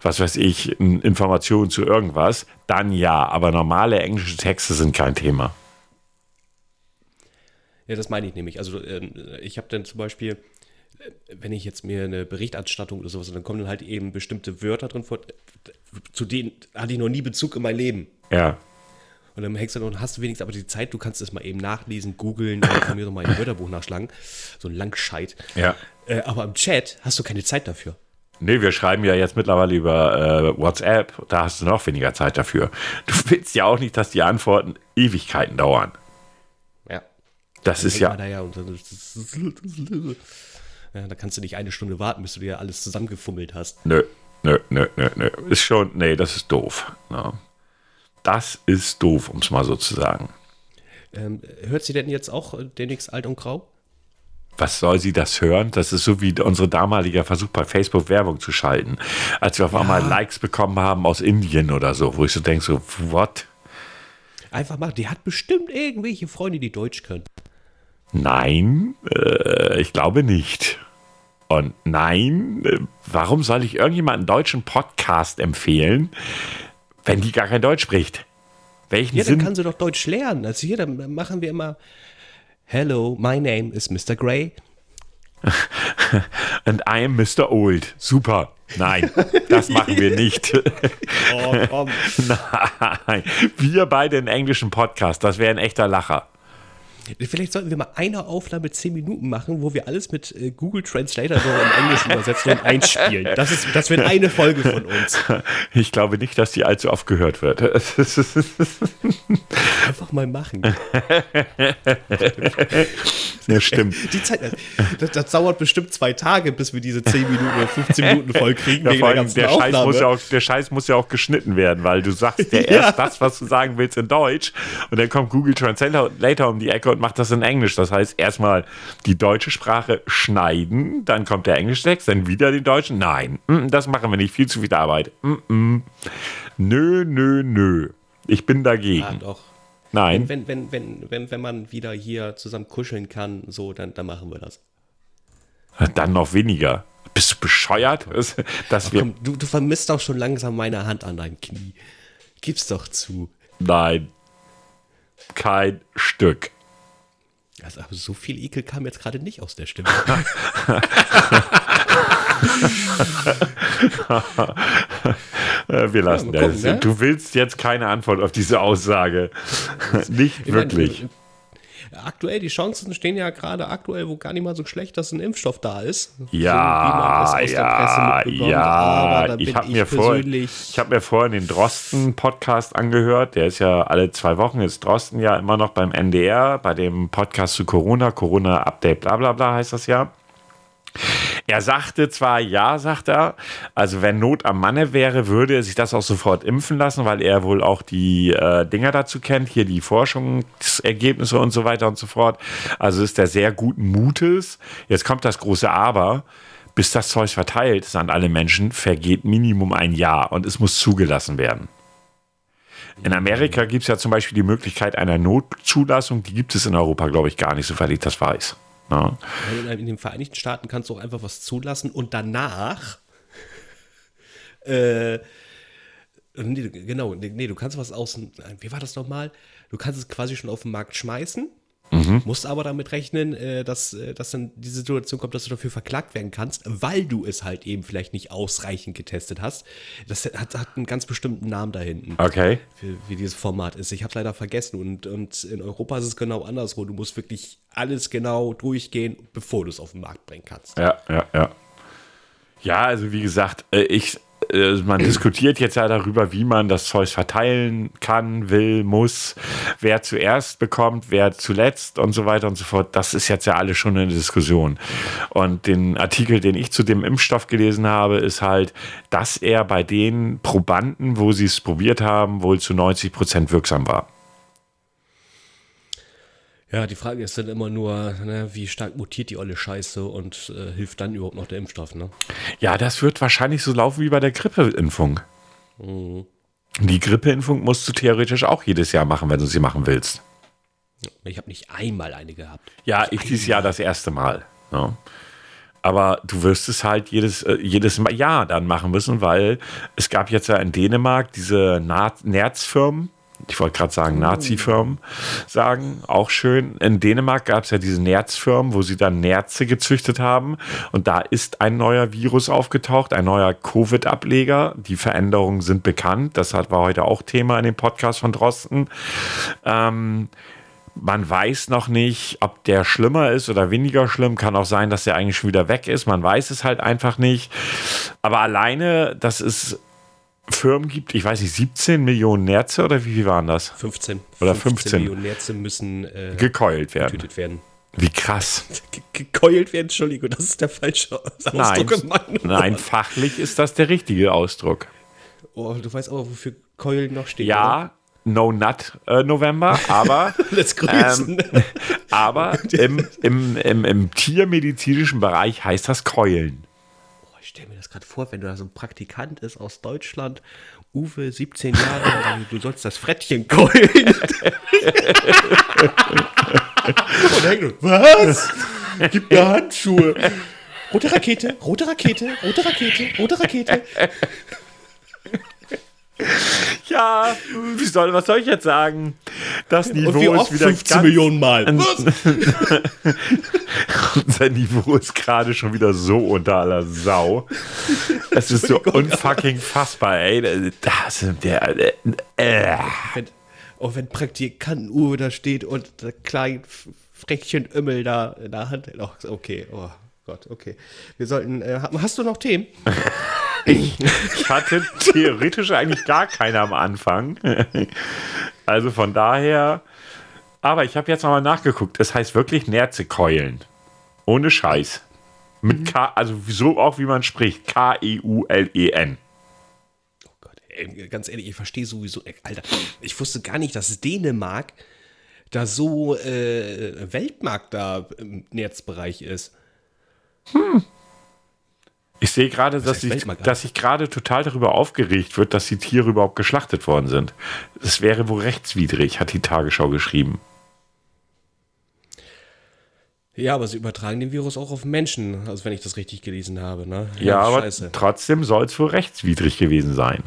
Was weiß ich, in Informationen zu irgendwas. Dann ja, aber normale englische Texte sind kein Thema. Ja, das meine ich nämlich. Also ähm, ich habe dann zum Beispiel, wenn ich jetzt mir eine Berichterstattung oder sowas, dann kommen dann halt eben bestimmte Wörter drin vor, zu denen hatte ich noch nie Bezug in mein Leben. Ja. Und dann hängst du noch und hast du wenigstens aber die Zeit, du kannst es mal eben nachlesen, googeln, oder von mir nochmal ein Wörterbuch nachschlagen. So ein Langscheit. Ja. Äh, aber im Chat hast du keine Zeit dafür. Nee, wir schreiben ja jetzt mittlerweile über äh, WhatsApp. Da hast du noch weniger Zeit dafür. Du willst ja auch nicht, dass die Antworten Ewigkeiten dauern. Ja. Das ist Hängt ja. Da ja, und dann, ja, da kannst du nicht eine Stunde warten, bis du dir alles zusammengefummelt hast. Nö, nö, nö, nö, nö. Ist schon, nee, das ist doof. Ja. Das ist doof, um es mal so zu sagen. Ähm, hört sie denn jetzt auch äh, demnächst alt und grau? Was soll sie das hören? Das ist so wie unser damaliger Versuch bei Facebook Werbung zu schalten. Als wir auf einmal Likes bekommen haben aus Indien oder so, wo ich so denke, so, what? Einfach mal, die hat bestimmt irgendwelche Freunde, die Deutsch können. Nein, äh, ich glaube nicht. Und nein, äh, warum soll ich irgendjemanden einen deutschen Podcast empfehlen, wenn die gar kein Deutsch spricht? Welchen Ja, dann Sinn? kann sie doch Deutsch lernen. Also hier, dann machen wir immer Hello, my name is Mr. Gray. And I am Mr. Old. Super. Nein, das machen wir nicht. Oh, komm. Nein, wir beide einen englischen Podcast, das wäre ein echter Lacher. Vielleicht sollten wir mal eine Aufnahme 10 Minuten machen, wo wir alles mit äh, Google Translator so in Englisch übersetzen und einspielen. Das, ist, das wird eine Folge von uns. Ich glaube nicht, dass die allzu oft gehört wird. Einfach mal machen. ja, stimmt. Die Zeit, das, das dauert bestimmt zwei Tage, bis wir diese 10 Minuten oder 15 Minuten voll kriegen. Ja, wegen der ganzen der, Scheiß Aufnahme. muss ja auch, der Scheiß muss ja auch geschnitten werden, weil du sagst ja Ja. erst das, was du sagen willst, in Deutsch und dann kommt Google Translator um die Ecke und macht das in Englisch. Das heißt, erstmal die deutsche Sprache schneiden, dann kommt der englische Text, dann wieder den deutschen. Nein, mm, das machen wir nicht. Viel zu viel Arbeit. Mm, mm. Nö, nö, nö. Ich bin ja, dagegen. doch. Nein. Wenn, wenn, wenn, wenn, wenn, man wieder hier zusammen kuscheln kann, so, dann, dann machen wir das. Dann noch weniger. Bist du bescheuert? Das, dass wir, Komm, du, du vermisst doch schon langsam meine Hand an deinem Knie. Gib's doch zu. nein. Kein Stück. Also, aber so viel Ekel kam jetzt gerade nicht aus der Stimme. Äh, Wir lassen mal gucken, das. ne? Du willst jetzt keine Antwort auf diese Aussage. Nicht Ich meine, wirklich. äh, Aktuell, die Chancen stehen ja gerade aktuell, wo gar nicht mal so schlecht, dass ein Impfstoff da ist. Ja, so, ja, ja. Aber da Ich bin habe mir, vor, ich hab mir vorhin den Drosten-Podcast angehört. Der ist ja alle zwei Wochen. Ist Drosten ja immer noch beim NDR, bei dem Podcast zu Corona, Corona-Update, bla bla bla heißt das ja. Er sagte zwar ja, sagt er, also wenn Not am Manne wäre, würde er sich das auch sofort impfen lassen, weil er wohl auch die äh, Dinger dazu kennt, hier die Forschungsergebnisse und so weiter und so fort. Also ist er sehr guten Mutes. Jetzt kommt das große Aber. Bis das Zeug verteilt ist an alle Menschen, vergeht Minimum ein Jahr und es muss zugelassen werden. In Amerika gibt es ja zum Beispiel die Möglichkeit einer Notzulassung, die gibt es in Europa, glaube ich, gar nicht, soweit ich das weiß. Ja. In, den Vereinigten Staaten kannst du auch einfach was zulassen und danach äh, nee, genau, nee, du kannst was außen, wie war das nochmal? Du kannst es quasi schon auf den Markt schmeißen, musst aber damit rechnen, äh, dass, äh, dass dann die Situation kommt, dass du dafür verklagt werden kannst, weil du es halt eben vielleicht nicht ausreichend getestet hast. Das hat, hat einen ganz bestimmten Namen da hinten. Okay. Wie, wie dieses Format ist. Ich habe leider vergessen und, und in Europa ist es genau anderswo. Du musst wirklich alles genau durchgehen, bevor du es auf den Markt bringen kannst. Ja, ja, ja. Ja, also wie gesagt, äh, ich, äh, man diskutiert jetzt ja darüber, wie man das Zeug verteilen kann, will, muss, wer zuerst bekommt, wer zuletzt und so weiter und so fort. Das ist jetzt ja alles schon eine Diskussion. Und den Artikel, den ich zu dem Impfstoff gelesen habe, ist halt, dass er bei den Probanden, wo sie es probiert haben, wohl zu 90 Prozent wirksam war. Ja, die Frage ist dann immer nur, ne, wie stark mutiert die olle Scheiße und äh, hilft dann überhaupt noch der Impfstoff, ne? Ja, das wird wahrscheinlich so laufen wie bei der Grippeimpfung. Die Grippeimpfung musst du theoretisch auch jedes Jahr machen, wenn du sie machen willst. Ich habe nicht einmal eine gehabt. Ja, ich dieses Jahr das erste Mal. Ja. Aber du wirst es halt jedes, äh, jedes Jahr dann machen müssen, weil es gab jetzt ja in Dänemark diese Nerzfirmen, ich wollte gerade sagen Nazi-Firmen sagen, auch schön. In Dänemark gab es ja diese Nerzfirmen, wo sie dann Nerze gezüchtet haben. Und da ist ein neuer Virus aufgetaucht, ein neuer Covid-Ableger. Die Veränderungen sind bekannt. Das war heute auch Thema in dem Podcast von Drosten. Ähm, man weiß noch nicht, ob der schlimmer ist oder weniger schlimm. Kann auch sein, dass der eigentlich schon wieder weg ist. Man weiß es halt einfach nicht. Aber alleine, dass es Firmen gibt, ich weiß nicht, 17 Millionen Nerze oder wie viel waren das? 15. Oder 15. Millionen Nerze müssen äh, Gekeult werden. getötet werden. Wie krass. Ge gekeult werden, Entschuldigung, das ist der falsche Ausdruck Nein, nein, fachlich ist das der richtige Ausdruck. Oh, du weißt aber, wofür Keulen noch steht. Ja, No Nut äh, November, aber, oder? Let's grüßen. ähm, aber im, im, im, im tiermedizinischen Bereich heißt das Keulen. Ich stelle mir das gerade vor, wenn du da so ein Praktikant ist aus Deutschland, Uwe, 17 Jahre, und du sollst das Frettchen keulen. und was? Gib mir Handschuhe. Rote Rakete, rote Rakete, rote Rakete, rote Rakete. Ja, wie soll, was soll ich jetzt sagen? Das Und wie Niveau oft ist wieder 15 ganz, Millionen Mal. Unser Niveau ist gerade schon wieder so unter aller Sau. Es ist so unfucking fassbar, ey. Das der. Äh, äh. wenn, auch wenn Praktikanten Uwe da steht und der kleine Freckchen Ümmel da in der Hand. Oh, okay, oh Gott, okay. Wir sollten, äh, hast du noch Themen? Ich hatte theoretisch eigentlich gar keine am Anfang. Also von daher. Aber ich habe jetzt nochmal nachgeguckt. Es heißt wirklich Nerzekeulen. Ohne Scheiß. Mit K, also so auch wie man spricht. K-E-U-L-E-N. Oh Gott, ey, ganz ehrlich, ich verstehe sowieso, ey, Alter, ich wusste gar nicht, dass Dänemark da so äh, Weltmarkt da im Netzbereich ist. Ich sehe gerade, dass heißt sich Weltmarkt? dass sich gerade total darüber aufgeregt wird, dass die Tiere überhaupt geschlachtet worden sind. Das wäre wohl rechtswidrig, hat die Tagesschau geschrieben. Ja, aber sie übertragen den Virus auch auf Menschen, also wenn ich das richtig gelesen habe, ne? Ja, aber scheiße. trotzdem soll es wohl rechtswidrig gewesen sein.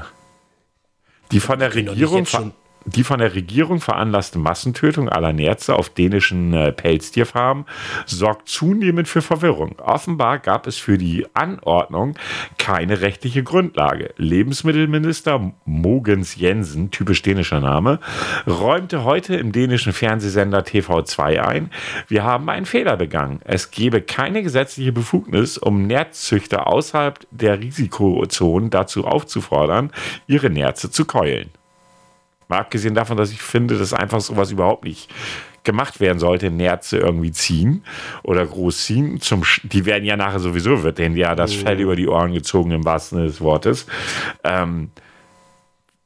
Die von der Regierung, schon- die von der Regierung veranlasste Massentötung aller Nerze auf dänischen äh, Pelztierfarmen sorgt zunehmend für Verwirrung. Offenbar gab es für die Anordnung keine rechtliche Grundlage. Lebensmittelminister Mogens Jensen, typisch dänischer Name, räumte heute im dänischen Fernsehsender TV2 ein, wir haben einen Fehler begangen. Es gebe keine gesetzliche Befugnis, um Nerzzüchter außerhalb der Risikozonen dazu aufzufordern, ihre Nerze zu keulen. Mal abgesehen davon, dass ich finde, dass einfach sowas überhaupt nicht gemacht werden sollte, Nerze irgendwie ziehen oder groß ziehen. Zum, Sch- die werden ja nachher sowieso, wird denen ja das Fell über die Ohren gezogen, im wahrsten Sinne des Wortes. Ähm,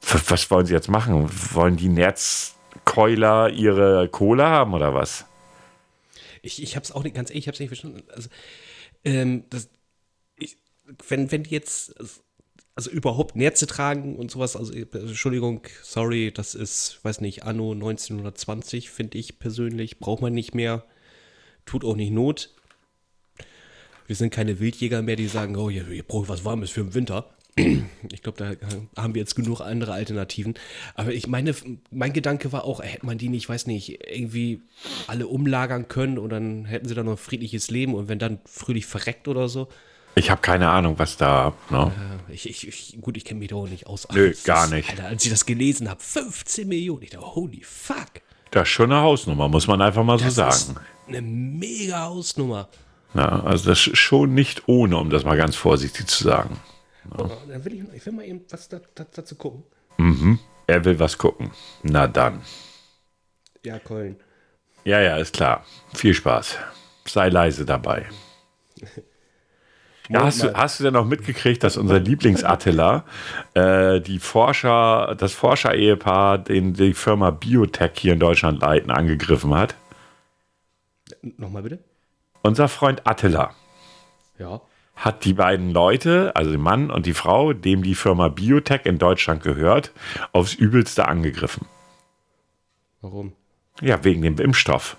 was wollen sie jetzt machen? Wollen die Nerzkeuler ihre Kohle haben oder was? Ich, ich hab's auch nicht, ganz ehrlich, ich hab's nicht verstanden. Also, ähm, das, ich, wenn, wenn die jetzt, also überhaupt Nerze tragen und sowas, also Entschuldigung, sorry, das ist, weiß nicht, Anno 1920, finde ich persönlich, braucht man nicht mehr. tut auch nicht Not. Wir sind keine Wildjäger mehr, die sagen, oh, ihr, ihr braucht was Warmes für den Winter. Ich glaube, da haben wir jetzt genug andere Alternativen. Aber ich meine, mein Gedanke war auch, hätte man die nicht, ich weiß nicht, irgendwie alle umlagern können und dann hätten sie dann noch ein friedliches Leben und wenn dann fröhlich verreckt oder so. Ich habe keine Ahnung, was da. Ne? Äh, ich, ich, ich, gut, ich kenne mich da auch nicht aus. Nö, das gar ist, nicht. Alter, als ich das gelesen habe, 15 Millionen. Ich dachte, holy fuck. Das ist schon eine Hausnummer, muss man einfach mal so Das sagen. ist eine mega Hausnummer. Ja, also das ist schon nicht ohne, um das mal ganz vorsichtig zu sagen. Oh, Dann will ich, ich will mal eben was da, da, dazu gucken. Er will was gucken. Na dann. Ja, Köln. Ja, ja, ist klar. Viel Spaß. Sei leise dabei. Ja, hast, du, hast du denn noch mitgekriegt, dass unser Lieblingsattila, äh, die Forscher, das Forscher-Ehepaar, den die Firma Biotech hier in Deutschland leiten, angegriffen hat? Nochmal bitte? Unser Freund Attila Ja. hat die beiden Leute, also den Mann und die Frau, dem die Firma Biotech in Deutschland gehört, aufs Übelste angegriffen. Warum? Ja, wegen dem Impfstoff.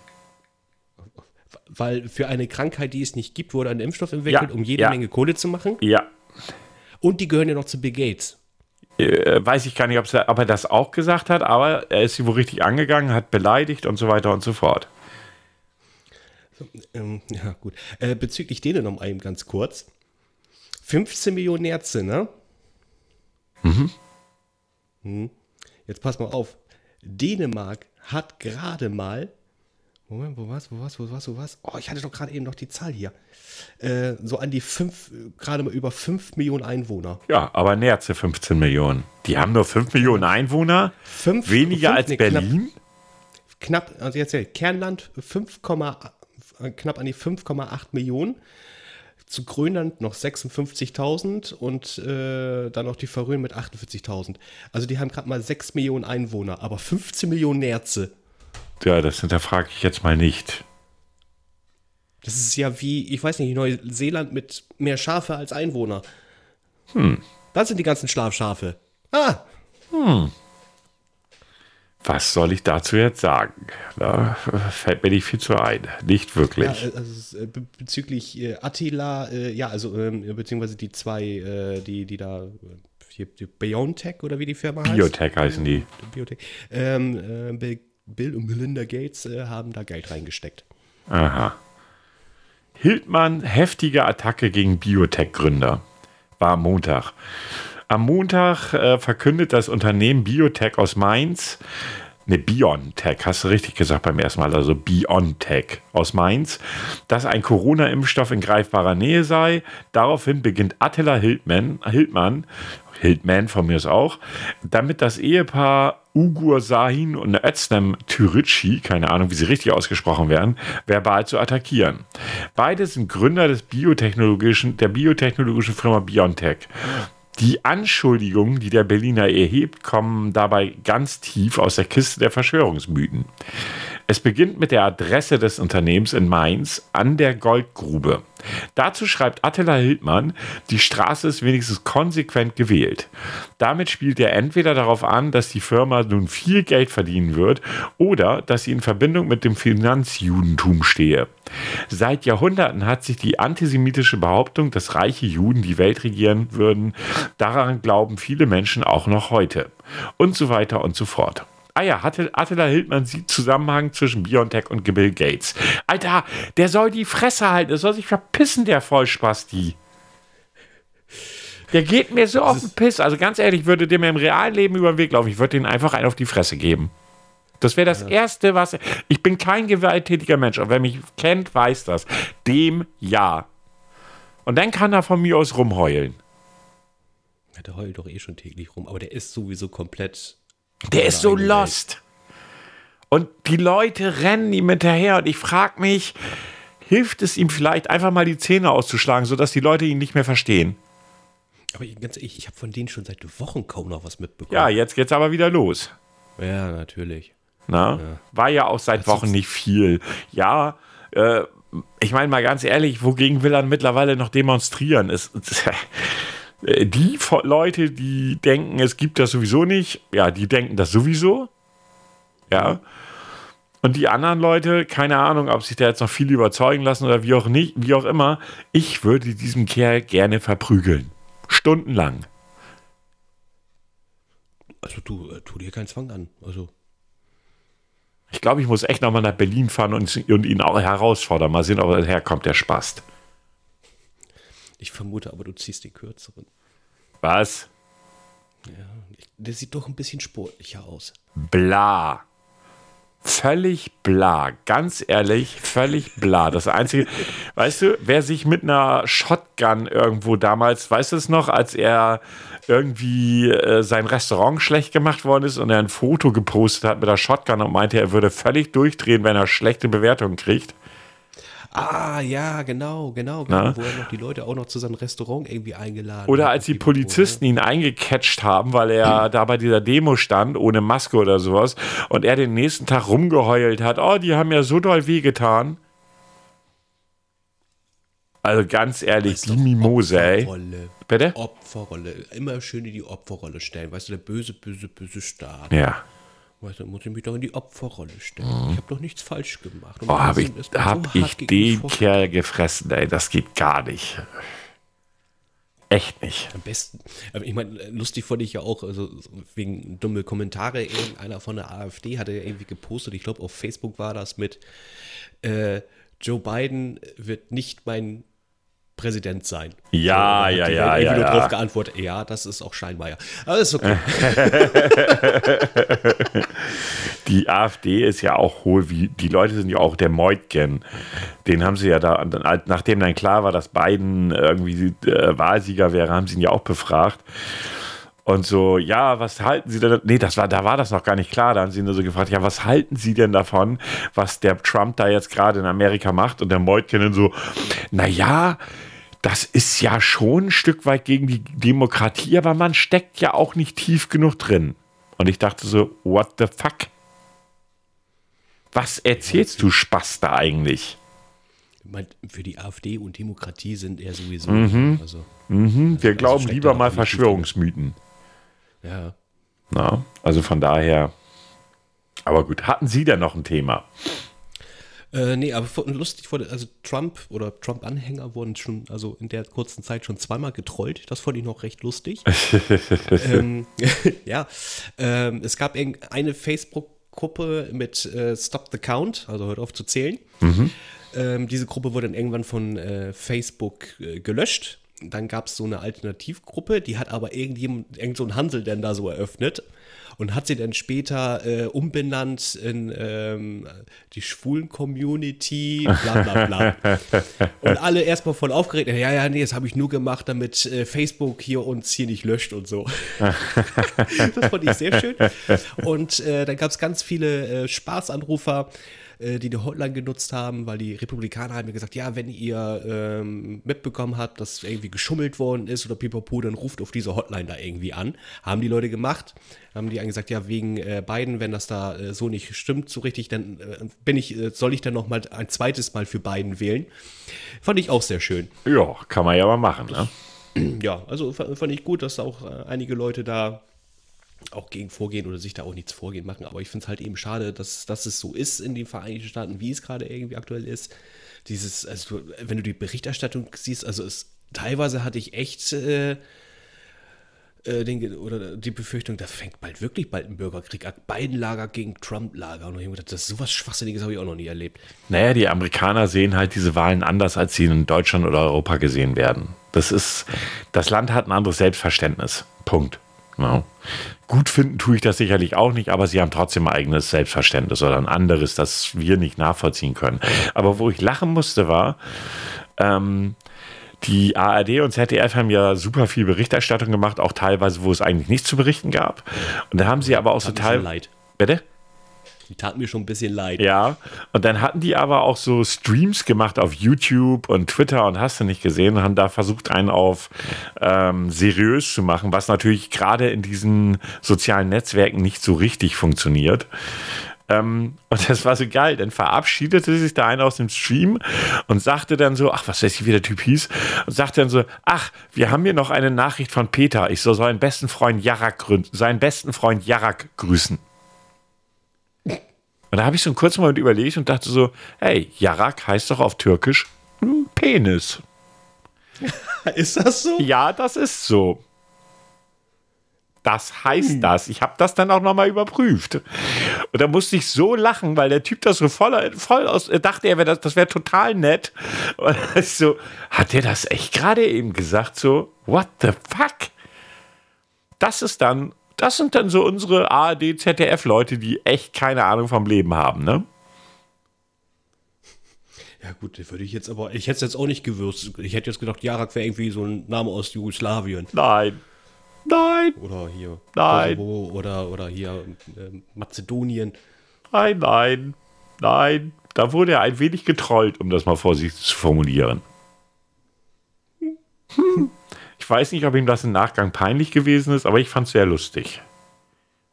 Weil für eine Krankheit, die es nicht gibt, wurde ein Impfstoff entwickelt, Ja, um jede ja. Menge Kohle zu machen. Ja, Und die gehören ja noch zu Bill Gates. äh, weiß ich gar nicht, ob's- ob er das auch gesagt hat, aber er ist sie wohl richtig angegangen, hat beleidigt und so weiter und so fort. Ähm, ja, gut. Äh, bezüglich denen noch eben ganz kurz. 15 Millionen Ärzte, ne? Mhm. Jetzt pass mal auf. Dänemark hat gerade mal. Moment, wo was, wo was, wo was, wo was? Oh, ich hatte doch gerade eben noch die Zahl hier. Äh, so an die 5, gerade mal über 5 Millionen Einwohner. Ja, aber nähert sie 15 Millionen. Die haben nur 5 Millionen Einwohner, Fünf- weniger fünf- als nee, knapp- Berlin. Knapp, also jetzt ja, Kernland 5, äh, knapp an die 5,8 Millionen. Zu Grönland noch 56.000 und äh, dann noch die Färöer mit 48.000. Also die haben gerade mal 6 Millionen Einwohner, aber 15 Millionen Nerze. Ja, das hinterfrage ich jetzt mal nicht. Das ist ja wie, ich weiß nicht, Neuseeland mit mehr Schafe als Einwohner. Hm. Das sind die ganzen Schlafschafe. Ah, Was soll ich dazu jetzt sagen? Da fällt mir nicht viel zu ein. Nicht wirklich. Ja, äh, also äh, be- bezüglich äh, Attila, äh, ja, also ähm, beziehungsweise die zwei, äh, die, die da, äh, hier, die BioNTech oder wie die Firma heißt. Biotech heißen die. Biotech. Ähm, äh, Bill, Bill und Melinda Gates äh, haben da Geld reingesteckt. Aha. Hildmann, heftige Attacke gegen Biotech-Gründer. War am Montag. Am Montag äh, verkündet das Unternehmen Biotech aus Mainz, ne, BioNTech, hast du richtig gesagt beim ersten Mal, also BioNTech aus Mainz, dass ein Corona-Impfstoff in greifbarer Nähe sei. Daraufhin beginnt Attila Hildmann, Hildmann Hildman von mir ist auch, damit das Ehepaar Ugur Sahin und Özlem Türücü, keine Ahnung, wie sie richtig ausgesprochen werden, verbal zu attackieren. Beide sind Gründer des biotechnologischen, der biotechnologischen Firma BioNTech. Die Anschuldigungen, die der Berliner erhebt, kommen dabei ganz tief aus der Kiste der Verschwörungsmythen. Es beginnt mit der Adresse des Unternehmens in Mainz an der Goldgrube. Dazu schreibt Attila Hildmann, die Straße ist wenigstens konsequent gewählt. Damit spielt er entweder darauf an, dass die Firma nun viel Geld verdienen wird oder dass sie in Verbindung mit dem Finanzjudentum stehe. Seit Jahrhunderten hat sich die antisemitische Behauptung, dass reiche Juden die Welt regieren würden, daran glauben viele Menschen auch noch heute. Und so weiter und so fort. Ah ja, hatte Attila Hildmann sieht Zusammenhang zwischen BioNTech und Bill Gates. Alter, der soll die Fresse halten, der soll sich verpissen, der Vollspasti. Der geht mir so auf den Piss. Also ganz ehrlich, würde der mir im realen Leben über den Weg laufen. Ich würde den einfach einen auf die Fresse geben. Das wäre das Erste, was. Ich bin kein gewalttätiger Mensch. Und wer mich kennt, weiß das. Dem ja. Und dann kann er von mir aus rumheulen. Ja, der heult doch eh schon täglich rum, aber der ist sowieso komplett. Der ist so lost. Und die Leute rennen ihm hinterher und ich frage mich, hilft es ihm vielleicht einfach mal die Zähne auszuschlagen, sodass die Leute ihn nicht mehr verstehen? Aber ich- ganz ehrlich, ich habe von denen schon seit Wochen kaum noch was mitbekommen. Ja, jetzt geht's aber wieder los. ja natürlich. Na? War ja auch seit Wochen nicht viel. Ja, äh, ich meine mal ganz ehrlich, wogegen will er mittlerweile noch demonstrieren? Äh, die Vo- Leute, die denken, es gibt das sowieso nicht, ja, die denken das sowieso. Ja. Und die anderen Leute, keine Ahnung, ob sich da jetzt noch viel überzeugen lassen oder wie auch nicht, wie auch immer, ich würde diesem Kerl gerne verprügeln. Stundenlang. Also du, äh, tu dir keinen Zwang an. Also. Ich glaube, ich muss echt nochmal nach Berlin fahren und, und, ihn auch herausfordern. Mal sehen, ob er herkommt, der Spast. Ich vermute aber, du ziehst den kürzeren. Was? Ja, der sieht doch ein bisschen sportlicher aus. Bla. Völlig bla. Ganz ehrlich, völlig bla. Das Einzige, weißt du, wer sich mit einer Shotgun irgendwo damals, weißt du es noch, als er irgendwie äh, sein Restaurant schlecht gemacht worden ist und er ein Foto gepostet hat mit der Shotgun und meinte, er würde völlig durchdrehen, wenn er schlechte Bewertungen kriegt. Ah, ja, genau, genau, genau. Wo er noch die Leute auch noch zu seinem Restaurant irgendwie eingeladen Oder als die Polizisten ihn eingecatcht haben, weil er da bei dieser Demo stand, ohne Maske oder sowas, und er den nächsten Tag rumgeheult hat, oh, die haben ja so doll wehgetan. Also ganz ehrlich, Weißt die Mimose, ey. Opferrolle. Bitte? Opferrolle. Immer schön in die Opferrolle stellen. Weißt du, der böse, böse, böse Staat. Ja. Weißt du, muss ich mich doch in die Opferrolle stellen. Ich habe doch nichts falsch gemacht. Und Mhm. Oh, habe ich, hab so ich den Kerl gefressen, ey. Das geht gar nicht. Echt nicht. Am besten, ich meine, lustig fand ich ja auch, also wegen dumme Kommentare, irgendeiner von der AfD hatte ja irgendwie gepostet, ich glaube auf Facebook war das mit äh, Joe Biden wird nicht mein Präsident sein. Ja, da ja, ja, irgendwie ja, drauf geantwortet, ja, das ist auch scheinbar ja. Aber ist okay. Die AfD ist ja auch hohl, wie die Leute sind ja auch der Meutgen. Den haben sie ja da, dann- nachdem dann klar war, dass Biden irgendwie äh, Wahlsieger wäre, haben sie ihn ja auch befragt. Und so, ja, was halten Sie denn? Nee, das war, da war das noch gar nicht klar. Da haben sie nur so gefragt, ja, was halten Sie denn davon, was der Trump da jetzt gerade in Amerika macht? Und der Meutgen dann so, naja, das ist ja schon ein Stück weit gegen die Demokratie, aber man steckt ja auch nicht tief genug drin. Und ich dachte so, what the fuck? Was erzählst du Spaß da eigentlich? Für die AfD und Demokratie sind er sowieso. Mhm. Also, Wir glauben steckt lieber mal Verschwörungsmythen. ja. Na, also von daher. Aber gut, hatten Sie denn noch ein Thema? Äh, nee, aber lustig wurde, also Trump oder Trump-Anhänger wurden schon, also in der kurzen Zeit schon zweimal getrollt. Das fand ich noch recht lustig. ähm, ja, ähm, es gab eine Facebook-Gruppe mit äh, Stop the Count, also hört auf zu zählen. Ähm, diese Gruppe wurde dann irgendwann von äh, Facebook äh, gelöscht. Dann gab es so eine Alternativgruppe, die hat aber irgendjemand, irgend so ein Handel dann da so eröffnet und hat sie dann später äh, umbenannt in ähm, die Schwulen-Community, bla bla bla. und alle erstmal voll aufgeregt, ja, ja, nee, das habe ich nur gemacht, damit äh, Facebook hier uns hier nicht löscht und so. das fand ich sehr schön. Und äh, dann gab es ganz viele äh, Spaßanrufer, äh, die die Hotline genutzt haben, weil die Republikaner haben mir gesagt, ja, wenn ihr ähm, mitbekommen habt, dass irgendwie geschummelt worden ist oder pipapo, dann ruft auf diese Hotline da irgendwie an. Haben die Leute gemacht, haben die gesagt, ja, wegen äh, Biden, wenn das da äh, so nicht stimmt, so richtig, dann äh, bin ich, äh, soll ich dann noch mal ein zweites Mal für Biden wählen. Fand ich auch sehr schön. Ja, kann man ja mal machen, ne? Ja, also fa- fand ich gut, dass auch einige Leute da auch gegen vorgehen oder sich da auch nichts vorgehen machen. Aber ich finde es halt eben schade, dass, dass es so ist in den Vereinigten Staaten, wie es gerade irgendwie aktuell ist. Dieses, also wenn du die Berichterstattung siehst, also es teilweise hatte ich echt äh, äh, den, oder die Befürchtung, da fängt bald wirklich bald ein Bürgerkrieg an. Beiden Lager gegen Trump-Lager. Und ich hab mir gedacht, das ist sowas Schwachsinniges habe ich auch noch nie erlebt. Naja, die Amerikaner sehen halt diese Wahlen anders, als sie in Deutschland oder Europa gesehen werden. Das ist, das Land hat ein anderes Selbstverständnis. Punkt. Ja. Gut finden tue ich das sicherlich auch nicht, aber sie haben trotzdem ein eigenes Selbstverständnis oder ein anderes, das wir nicht nachvollziehen können. Aber wo ich lachen musste, war, ähm, die ARD und ZDF haben ja super viel Berichterstattung gemacht, auch teilweise, wo es eigentlich nichts zu berichten gab. Und da haben sie aber auch so Tat mir schon teil. leid. Bitte? Die taten mir schon ein bisschen leid. Ja, und dann hatten die aber auch so Streams gemacht auf YouTube und Twitter und hast du nicht gesehen und haben da versucht, einen auf ähm, seriös zu machen, was natürlich gerade in diesen sozialen Netzwerken nicht so richtig funktioniert. Ähm, und das war so geil. Dann verabschiedete sich da einer aus dem Stream und sagte dann so, ach, was weiß ich, wie der Typ hieß, und sagte dann so, ach, wir haben hier noch eine Nachricht von Peter. Ich soll seinen besten Freund Jarak, seinen besten Freund Jarak grüßen. Und da habe ich so einen kurzen Moment überlegt und dachte so, hey, Jarak heißt doch auf Türkisch hm, Penis. Ist das so? Ja, das ist so. Das heißt das. Ich habe das dann auch nochmal überprüft. Und da musste ich so lachen, weil der Typ das so voll, voll aus, er dachte, er wär das, das wäre total nett. Und so, hat der das echt gerade eben gesagt? So, what the fuck? Das ist dann, das sind dann so unsere ARD, ZDF-Leute, die echt keine Ahnung vom Leben haben, ne? Ja gut, würde ich jetzt aber, ich hätte es jetzt auch nicht gewürzt. Ich hätte jetzt gedacht, Jarak wäre irgendwie so ein Name aus Jugoslawien. Nein. Nein. Oder hier Nein. Kosovo oder, oder hier äh, Mazedonien. Nein, nein, nein. Da wurde er ein wenig getrollt, um das mal vorsichtig zu formulieren. Hm. Ich weiß nicht, ob ihm das im Nachgang peinlich gewesen ist, aber ich fand es sehr lustig.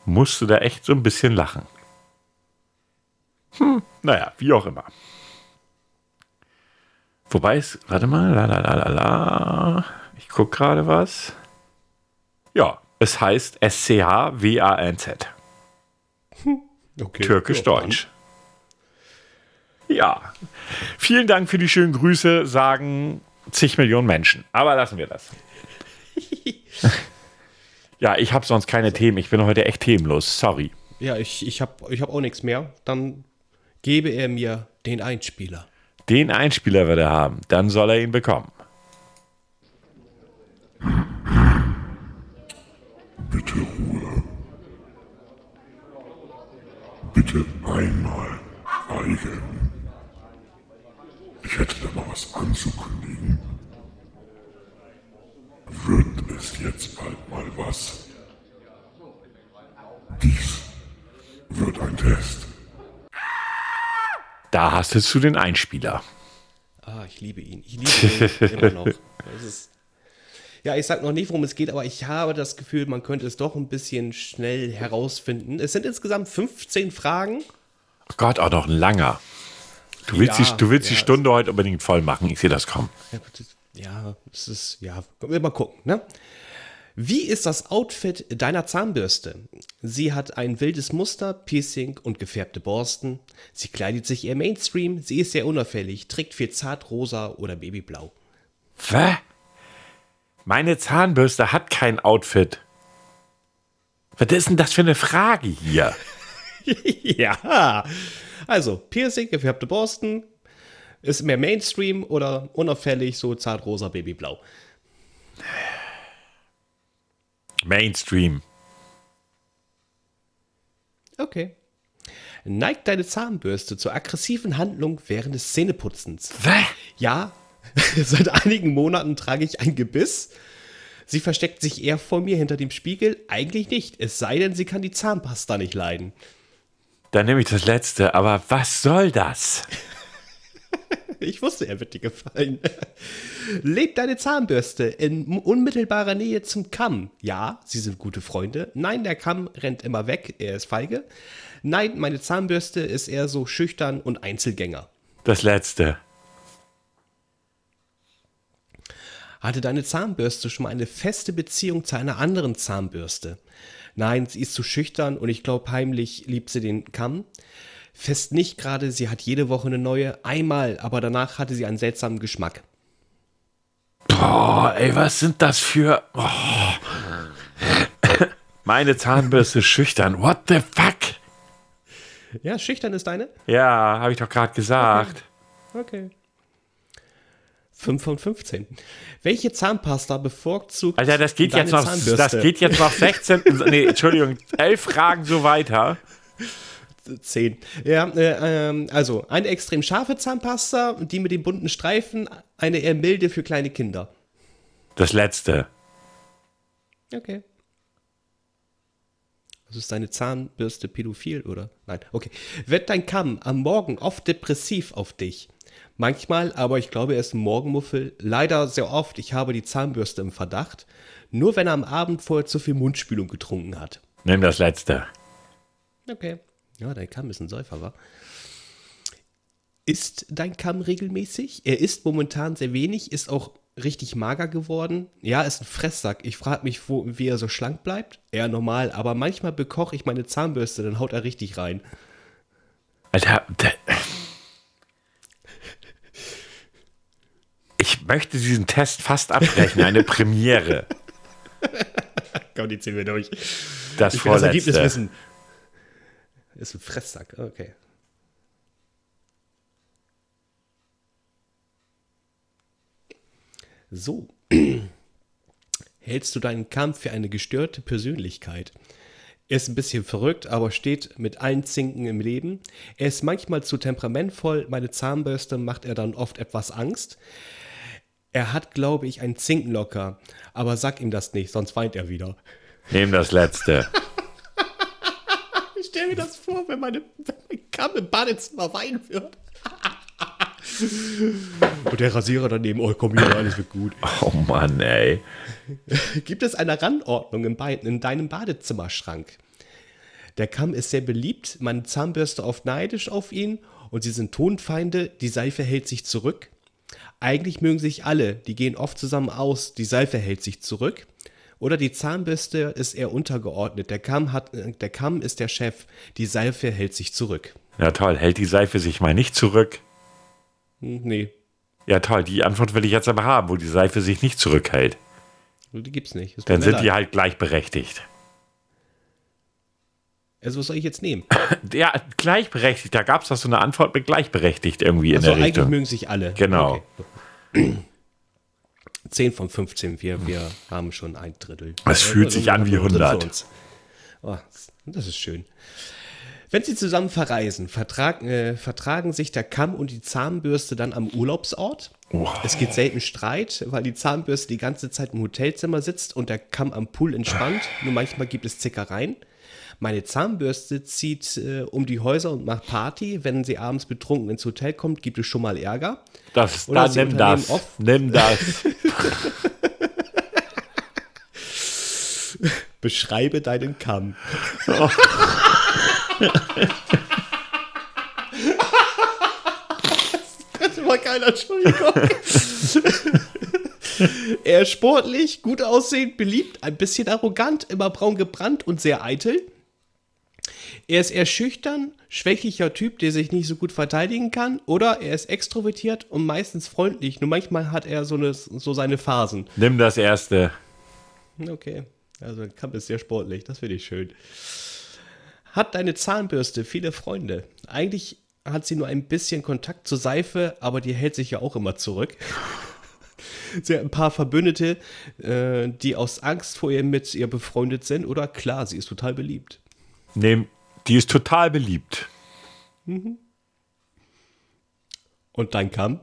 Musste da echt so ein bisschen lachen. Hm, naja, wie auch immer. Wobei es, warte mal, la la la la la. Ich gucke gerade was. Ja, es heißt S-C-H-W-A-N-Z. Okay. Türkisch-Deutsch. Ja. Vielen Dank für die schönen Grüße, sagen zig Millionen Menschen. Aber lassen wir das. ja, ich habe sonst keine Themen. Ich bin heute echt themenlos. Sorry. Ja, ich, ich habe ich hab auch nichts mehr. Dann gebe er mir den Einspieler. Den Einspieler wird er haben. Dann soll er ihn bekommen. Bitte Ruhe. Bitte einmal schweigen. Ich hätte da mal was anzukündigen. Wird es jetzt bald mal was? Dies wird ein Test. Da hast du zu den Einspieler. Ah, ich liebe ihn. Ich liebe ihn immer noch. Das ist ja, ich sag noch nicht, worum es geht, aber ich habe das Gefühl, man könnte es doch ein bisschen schnell herausfinden. Es sind insgesamt 15 Fragen. Oh Gott, auch noch ein langer. Du willst, Ja, die, du willst die ja, Stunde heute unbedingt voll machen. Ich sehe das kommen. Ja, Ja, es ist, ja, wir mal gucken, ne? Wie ist das Outfit deiner Zahnbürste? Sie hat ein wildes Muster, Piercing und gefärbte Borsten. Sie kleidet sich eher Mainstream, sie ist sehr unauffällig, trägt viel zartrosa oder babyblau. Was? Meine Zahnbürste hat kein Outfit. Was ist denn das für eine Frage hier? ja, also Piercing, gefärbte Borsten, ist mehr Mainstream oder unauffällig, so zartrosa, babyblau. Mainstream. Okay. Neigt deine Zahnbürste zur aggressiven Handlung während des Zähneputzens? Was? Ja, seit einigen Monaten trage ich ein Gebiss. Sie versteckt sich eher vor mir hinter dem Spiegel. Eigentlich nicht, es sei denn, sie kann die Zahnpasta nicht leiden. Dann nehme ich das letzte, aber was soll das? Ich wusste, er wird dir gefallen. Lebt deine Zahnbürste in unmittelbarer Nähe zum Kamm? Ja, sie sind gute Freunde. Nein, der Kamm rennt immer weg, er ist feige. Nein, meine Zahnbürste ist eher so schüchtern und Einzelgänger. Das letzte. Hatte deine Zahnbürste schon mal eine feste Beziehung zu einer anderen Zahnbürste? Nein, sie ist zu schüchtern und ich glaube, heimlich liebt sie den Kamm. Fest nicht gerade, sie hat jede Woche eine neue, einmal, aber danach hatte sie einen seltsamen Geschmack. Boah, ey, was sind das für. Oh. Meine Zahnbürste ist schüchtern. What the fuck? Ja, schüchtern ist deine? Ja, habe ich doch gerade gesagt. Okay. 5 von 15. Welche Zahnpasta bevorzugt Alter, das geht jetzt noch, Zahnbürste? das geht jetzt noch 16, nee, Entschuldigung, 11 Fragen so weiter. 10. Ja, äh, ähm, also eine extrem scharfe Zahnpasta, die mit den bunten Streifen, eine eher milde für kleine Kinder. Das letzte. Okay. Also ist deine Zahnbürste pädophil, oder? Nein, okay. Wird dein Kamm am Morgen oft depressiv auf dich? Manchmal, aber ich glaube, er ist ein Morgenmuffel. Leider sehr oft. Ich habe die Zahnbürste im Verdacht. Nur wenn er am Abend vorher zu viel Mundspülung getrunken hat. Nimm das letzte. Okay. Ja, dein Kamm ist ein Säufer, wa? Isst dein Kamm regelmäßig? Er isst momentan sehr wenig, ist auch richtig mager geworden. Ja, ist ein Fresssack. Ich frage mich, wo, wie er so schlank bleibt. Eher normal, aber manchmal bekoche ich meine Zahnbürste, dann haut er richtig rein. Alter, da- ich möchte diesen Test fast abbrechen. Eine Premiere. Komm, die ziehen wir durch. Das Ich will das Ergebnis wissen. Ist ein Fresssack, okay. So. Hältst du deinen Kampf für eine gestörte Persönlichkeit? Er ist ein bisschen verrückt, aber steht mit allen Zinken im Leben. Er ist manchmal zu temperamentvoll. Meine Zahnbürste macht er dann oft etwas Angst. Er hat, glaube ich, einen Zinkenlocker. Aber sag ihm das nicht, sonst weint er wieder. Nehm das letzte. Ich stelle mir das vor, wenn, meine, wenn mein Kamm im Badezimmer weinen wird. Und der Rasierer daneben, oh komm hier, alles wird gut. Oh Mann, ey. Gibt es eine Randordnung im Be in deinem Badezimmerschrank? Der Kamm ist sehr beliebt, meine Zahnbürste oft neidisch auf ihn und sie sind Tonfeinde, die Seife hält sich zurück. Eigentlich mögen sich alle, die gehen oft zusammen aus, die Seife hält sich zurück. Oder die Zahnbürste ist eher untergeordnet, der Kamm, hat, der Kamm ist der Chef, die Seife hält sich zurück. Ja, toll. Hält die Seife sich mal nicht zurück? Hm, Nee, Ja, toll. Die Antwort will ich jetzt aber haben, wo die Seife sich nicht zurückhält. die gibt's nicht. Es tut Dann sind leid. die halt gleichberechtigt. Also was soll ich jetzt nehmen? Ja, gleichberechtigt. Da gab es doch so eine Antwort mit gleichberechtigt irgendwie in Also der eigentlich Richtung. mögen sich alle. Genau. Okay. 10 von 15, wir, wir haben schon ein Drittel. Es fühlt sich an wie ein Drittel für 100. uns. Oh, das ist schön. Wenn sie zusammen verreisen, vertragen, äh, vertragen sich der Kamm und die Zahnbürste dann am Urlaubsort. Es gibt selten Streit, weil die Zahnbürste die ganze Zeit im Hotelzimmer sitzt und der Kamm am Pool entspannt. Nur manchmal gibt es Zickereien. Meine Zahnbürste zieht äh, um die Häuser und macht Party. Wenn sie abends betrunken ins Hotel kommt, gibt es schon mal Ärger. Das, Oder dann nimm das. oft- Nimm das. Beschreibe deinen Kamm. das war keiner, Entschuldigung. er ist sportlich, gut aussehend, beliebt, ein bisschen arrogant, immer braun gebrannt und sehr eitel. Er ist eher schüchtern, schwächlicher Typ, der sich nicht so gut verteidigen kann. Oder er ist extrovertiert und meistens freundlich. Nur manchmal hat er so, eine, so seine Phasen. nimm das erste. Okay, also Kamm ist sehr sportlich, das finde ich schön. Hat deine Zahnbürste viele Freunde? Eigentlich hat sie nur ein bisschen Kontakt zur Seife, aber die hält sich ja auch immer zurück. Sie hat ein paar Verbündete, äh, die aus Angst vor ihr mit ihr befreundet sind. Oder klar, sie ist total beliebt. Nimm, die ist total beliebt. Und dein Kamm?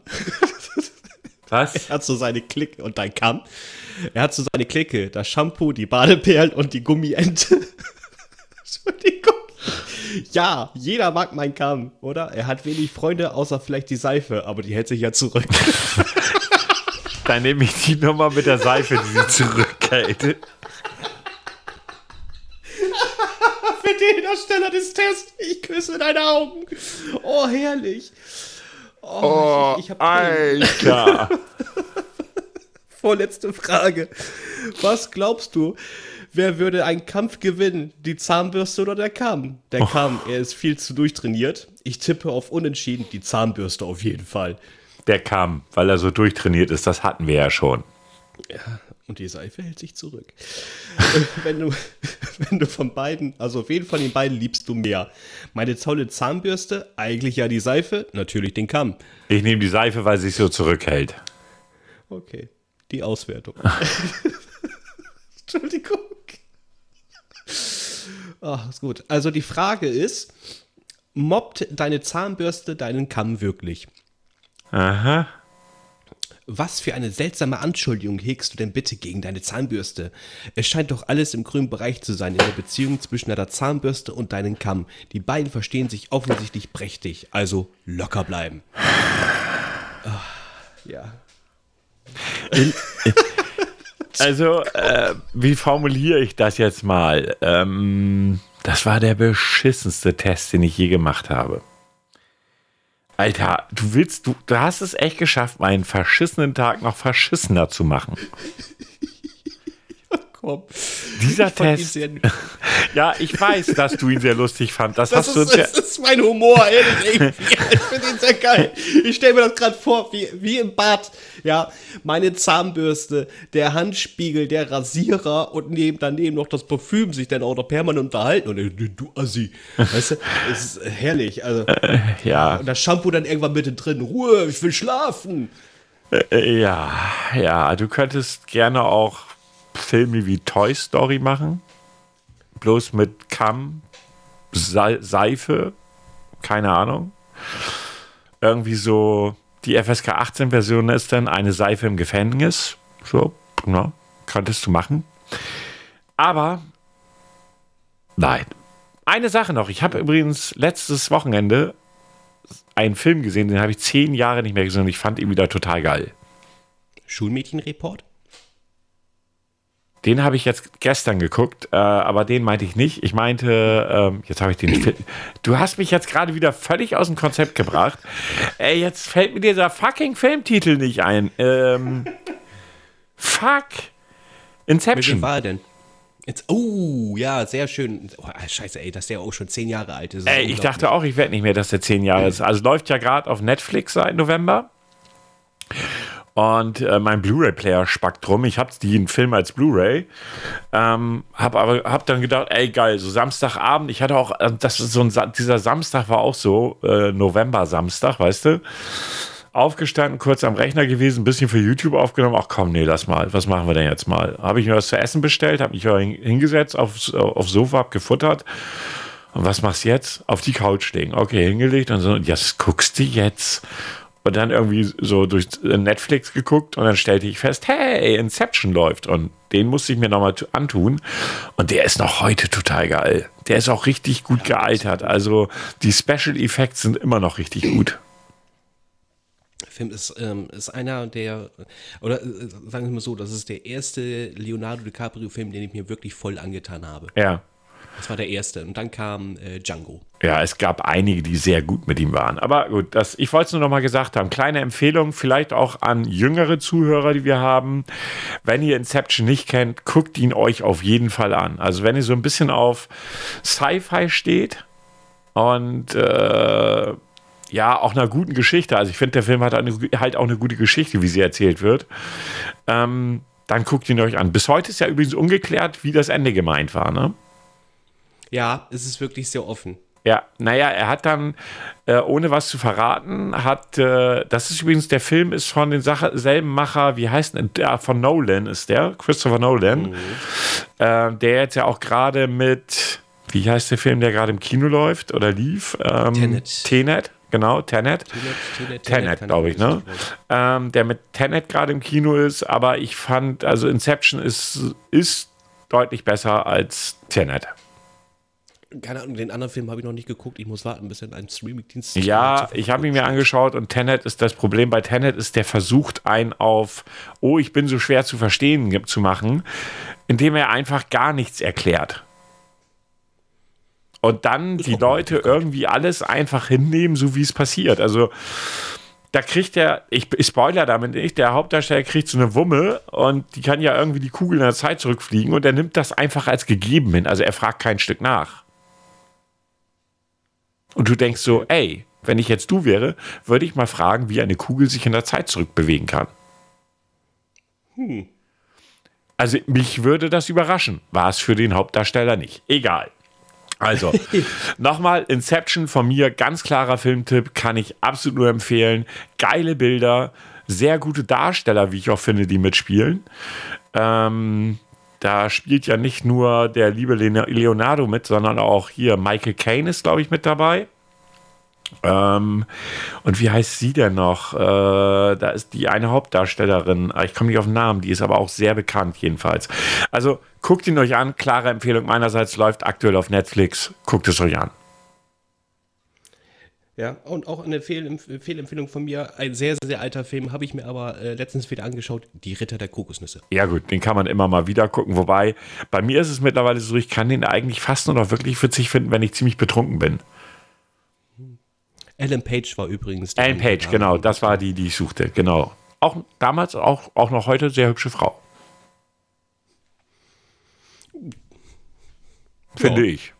Was? Er hat so seine Clique und dein Kamm. Er hat so seine Clique, das Shampoo, die Badeperlen und die Gummiente. Entschuldigung. Ja, jeder mag meinen Kamm, oder? Er hat wenig Freunde, außer vielleicht die Seife, aber die hält sich ja zurück. Dann nehme ich die Nummer mit der Seife, die sie zurückhält. Für den Ersteller des Tests, ich küsse deine Augen. Oh, herrlich. Oh, ich, ich hab Tränen. Alter. Vorletzte Frage. Was glaubst du, wer würde einen Kampf gewinnen? Die Zahnbürste oder der Kamm? Der Kamm, er ist viel zu durchtrainiert. Ich tippe auf Unentschieden, die Zahnbürste auf jeden Fall. Der kam, weil er so durchtrainiert ist. Das hatten wir ja schon. Und die Seife hält sich zurück. Äh, wenn, du, wenn du von beiden, also auf jeden von den beiden liebst du mehr. Meine tolle Zahnbürste, eigentlich ja die Seife, natürlich den Kamm. Ich nehme die Seife, weil sie sich so zurückhält. Okay, die Auswertung. Entschuldigung. Ach, ist gut. Also die Frage ist, mobbt deine Zahnbürste deinen Kamm wirklich? Aha. Was für eine seltsame Anschuldigung hegst du denn bitte gegen deine Zahnbürste? Es scheint doch alles im grünen Bereich zu sein in der Beziehung zwischen deiner Zahnbürste und deinem Kamm. Die beiden verstehen sich offensichtlich prächtig, also locker bleiben. Ah, ja. Also, äh, wie formuliere ich das jetzt mal? Ähm, das war der beschissenste Test, den ich je gemacht habe. Alter, du willst, du, du hast es echt geschafft, meinen verschissenen Tag noch verschissener zu machen. Komm. Dieser Ich Test, Ja, ich weiß, dass du ihn sehr lustig fand. Das, Das hast du ist, ja, das ist mein Humor, ehrlich. Ich finde ihn sehr geil. Ich stelle mir das gerade vor, wie, wie im Bad. Ja, meine Zahnbürste, der Handspiegel, der Rasierer und neben, daneben noch das Parfüm sich dann auch noch permanent unterhalten. Und äh, du Assi. Weißt du, es ist herrlich. Also, ja, und das Shampoo dann irgendwann mittendrin. Ruhe, ich will schlafen. äh, ja, ja, du könntest gerne auch Filme wie Toy Story machen. Bloß mit Kamm, Se Seife, keine Ahnung. Irgendwie so, die FSK 18 Version ist dann eine Seife im Gefängnis. So, na, könntest du machen. Aber, nein. Eine Sache noch. Ich habe übrigens letztes Wochenende einen Film gesehen, den habe ich zehn Jahre nicht mehr gesehen und ich fand ihn wieder total geil. Schulmädchenreport? Den habe ich jetzt gestern geguckt, äh, aber den meinte ich nicht. Ich meinte, ähm, jetzt habe ich den. Du hast mich jetzt gerade wieder völlig aus dem Konzept gebracht. Ey, jetzt fällt mir dieser fucking Filmtitel nicht ein. Ähm, fuck. Inception. war er denn? Jetzt, oh, ja, sehr schön. Oh, scheiße, ey, dass der auch schon zehn Jahre alt ist. Ey, ich dachte auch, ich werde nicht mehr, dass der zehn Jahre ist. Also läuft ja gerade auf Netflix seit November. Und äh, mein Blu-ray-Player spackt drum. Ich habe den Film als Blu-ray. Ähm, hab aber hab dann gedacht, ey geil, so Samstagabend. Ich hatte auch, äh, das ist so ein, dieser Samstag war auch so äh, November-Samstag, weißt du? Aufgestanden, kurz am Rechner gewesen, ein bisschen für YouTube aufgenommen. Ach komm, nee, lass mal. Was machen wir denn jetzt mal? Habe ich mir was zu essen bestellt, habe mich hin- hingesetzt aufs, aufs Sofa, hab gefuttert. Und was machst du jetzt? Auf die Couch legen. Okay, hingelegt und so, ja, das guckst du jetzt. Und dann irgendwie so durch Netflix geguckt und dann stellte ich fest, hey, Inception läuft. Und den musste ich mir nochmal tu- antun. Und der ist noch heute total geil. Der ist auch richtig gut gealtert. Also die Special Effects sind immer noch richtig gut. Film ist, ähm, ist einer der, oder äh, sagen wir mal so, das ist der erste Leonardo DiCaprio-Film, den ich mir wirklich voll angetan habe. Ja. Das war der erste. Und dann kam äh, Django. Ja, es gab einige, die sehr gut mit ihm waren. Aber gut, das, ich wollte es nur noch mal gesagt haben. Kleine Empfehlung, vielleicht auch an jüngere Zuhörer, die wir haben. Wenn ihr Inception nicht kennt, guckt ihn euch auf jeden Fall an. Also wenn ihr so ein bisschen auf Sci-Fi steht und äh, ja, auch einer guten Geschichte. Also ich finde, der Film hat eine, halt auch eine gute Geschichte, wie sie erzählt wird. Ähm, dann guckt ihn euch an. Bis heute ist ja übrigens ungeklärt, wie das Ende gemeint war, ne? Ja, es ist wirklich sehr offen. Ja, naja, er hat dann, äh, ohne was zu verraten, hat, äh, das ist übrigens, der Film ist von den Sache, selben Macher, wie heißt denn, der von Nolan ist der, Christopher Nolan, äh, der jetzt ja auch gerade mit, wie heißt der Film, der gerade im Kino läuft oder lief? Ähm, Tenet. Tenet, genau, Tenet. Tenet, Tenet, kann glaube ich, ne? Ähm, der mit Tenet gerade im Kino ist, aber ich fand, also Inception ist, ist deutlich besser als Tenet. Keine Ahnung, den anderen Film habe ich noch nicht geguckt. Ich muss warten, bis er in einem Streaming-Dienst Ja, ich habe ihn mir angeschaut und Tenet ist das Problem bei Tenet ist, der versucht einen auf, oh, ich bin so schwer zu verstehen zu machen, indem er einfach gar nichts erklärt. Und dann die auch Leute irgendwie alles einfach hinnehmen, so wie es passiert. Also da kriegt er, ich, ich spoiler damit nicht, der Hauptdarsteller kriegt so eine Wumme und die kann ja irgendwie die Kugel in der Zeit zurückfliegen und er nimmt das einfach als gegeben hin. Also er fragt kein Stück nach. Und du denkst so, ey, wenn ich jetzt du wäre, würde ich mal fragen, wie eine Kugel sich in der Zeit zurückbewegen kann. Also mich würde das überraschen. War es für den Hauptdarsteller nicht. Egal. Also, nochmal, Inception von mir, ganz klarer Filmtipp, kann ich absolut nur empfehlen. Geile Bilder, sehr gute Darsteller, wie ich auch finde, die mitspielen. Ähm, da spielt ja nicht nur der liebe Leon- Leonardo mit, sondern auch hier Michael Caine ist, glaube ich, mit dabei. Ähm, und wie heißt sie denn noch? Äh, da ist die eine Hauptdarstellerin. Ah, Ich komme nicht auf den Namen, die ist aber auch sehr bekannt, jedenfalls. Also guckt ihn euch an. Klare Empfehlung meinerseits läuft aktuell auf Netflix. Guckt es euch an. Ja, und auch eine Fehlempf Fehlempfehlung von mir, ein sehr, sehr alter Film, habe ich mir aber äh, letztens wieder angeschaut, Die Ritter der Kokosnüsse. Ja, gut, den kann man immer mal wieder gucken. Wobei, bei mir ist es mittlerweile so, ich kann den eigentlich fast nur noch wirklich witzig finden, wenn ich ziemlich betrunken bin. Ellen Page war übrigens. Ellen Page, genau, das war die, die ich suchte, genau. Auch damals, auch, auch noch heute sehr hübsche Frau. finde Ja. ich.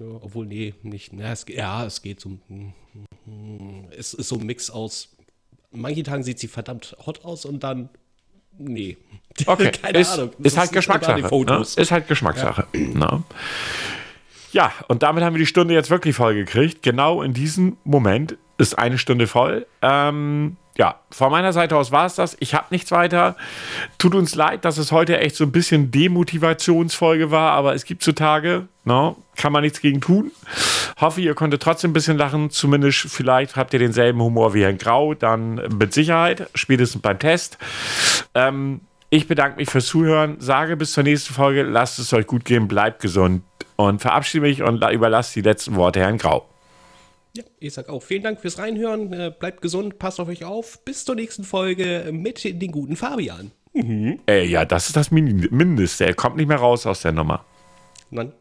Ja, obwohl, nee, nicht. Na, es, ja, es geht so. Es ist so ein Mix aus. Manche Tagen sieht sie verdammt hot aus und dann. Nee. Okay, Keine ist, Ahnung. Ist halt nicht immer an Geschmackssache. Ne? Ist halt Geschmackssache. Ja. ja, und damit haben wir die Stunde jetzt wirklich voll gekriegt. Genau in diesem Moment ist eine Stunde voll. Ähm, ja, von meiner Seite aus war es das. Ich habe nichts weiter. Tut uns leid, dass es heute echt so ein bisschen Demotivationsfolge war, aber es gibt so Tage, ne? kann man nichts gegen tun. Hoffe, ihr konntet trotzdem ein bisschen lachen. Zumindest vielleicht habt ihr denselben Humor wie Herrn Grau. Dann mit Sicherheit, spätestens beim Test. Ähm, ich bedanke mich fürs Zuhören, sage bis zur nächsten Folge, lasst es euch gut gehen, bleibt gesund und verabschiede mich und la- überlasse die letzten Worte Herrn Grau. Ja, ich sag auch vielen Dank fürs Reinhören. Äh, bleibt gesund, passt auf euch auf. Bis zur nächsten Folge mit den guten Fabian. Äh, ja, das ist das Min- Mindeste. Er kommt nicht mehr raus aus der Nummer. Dann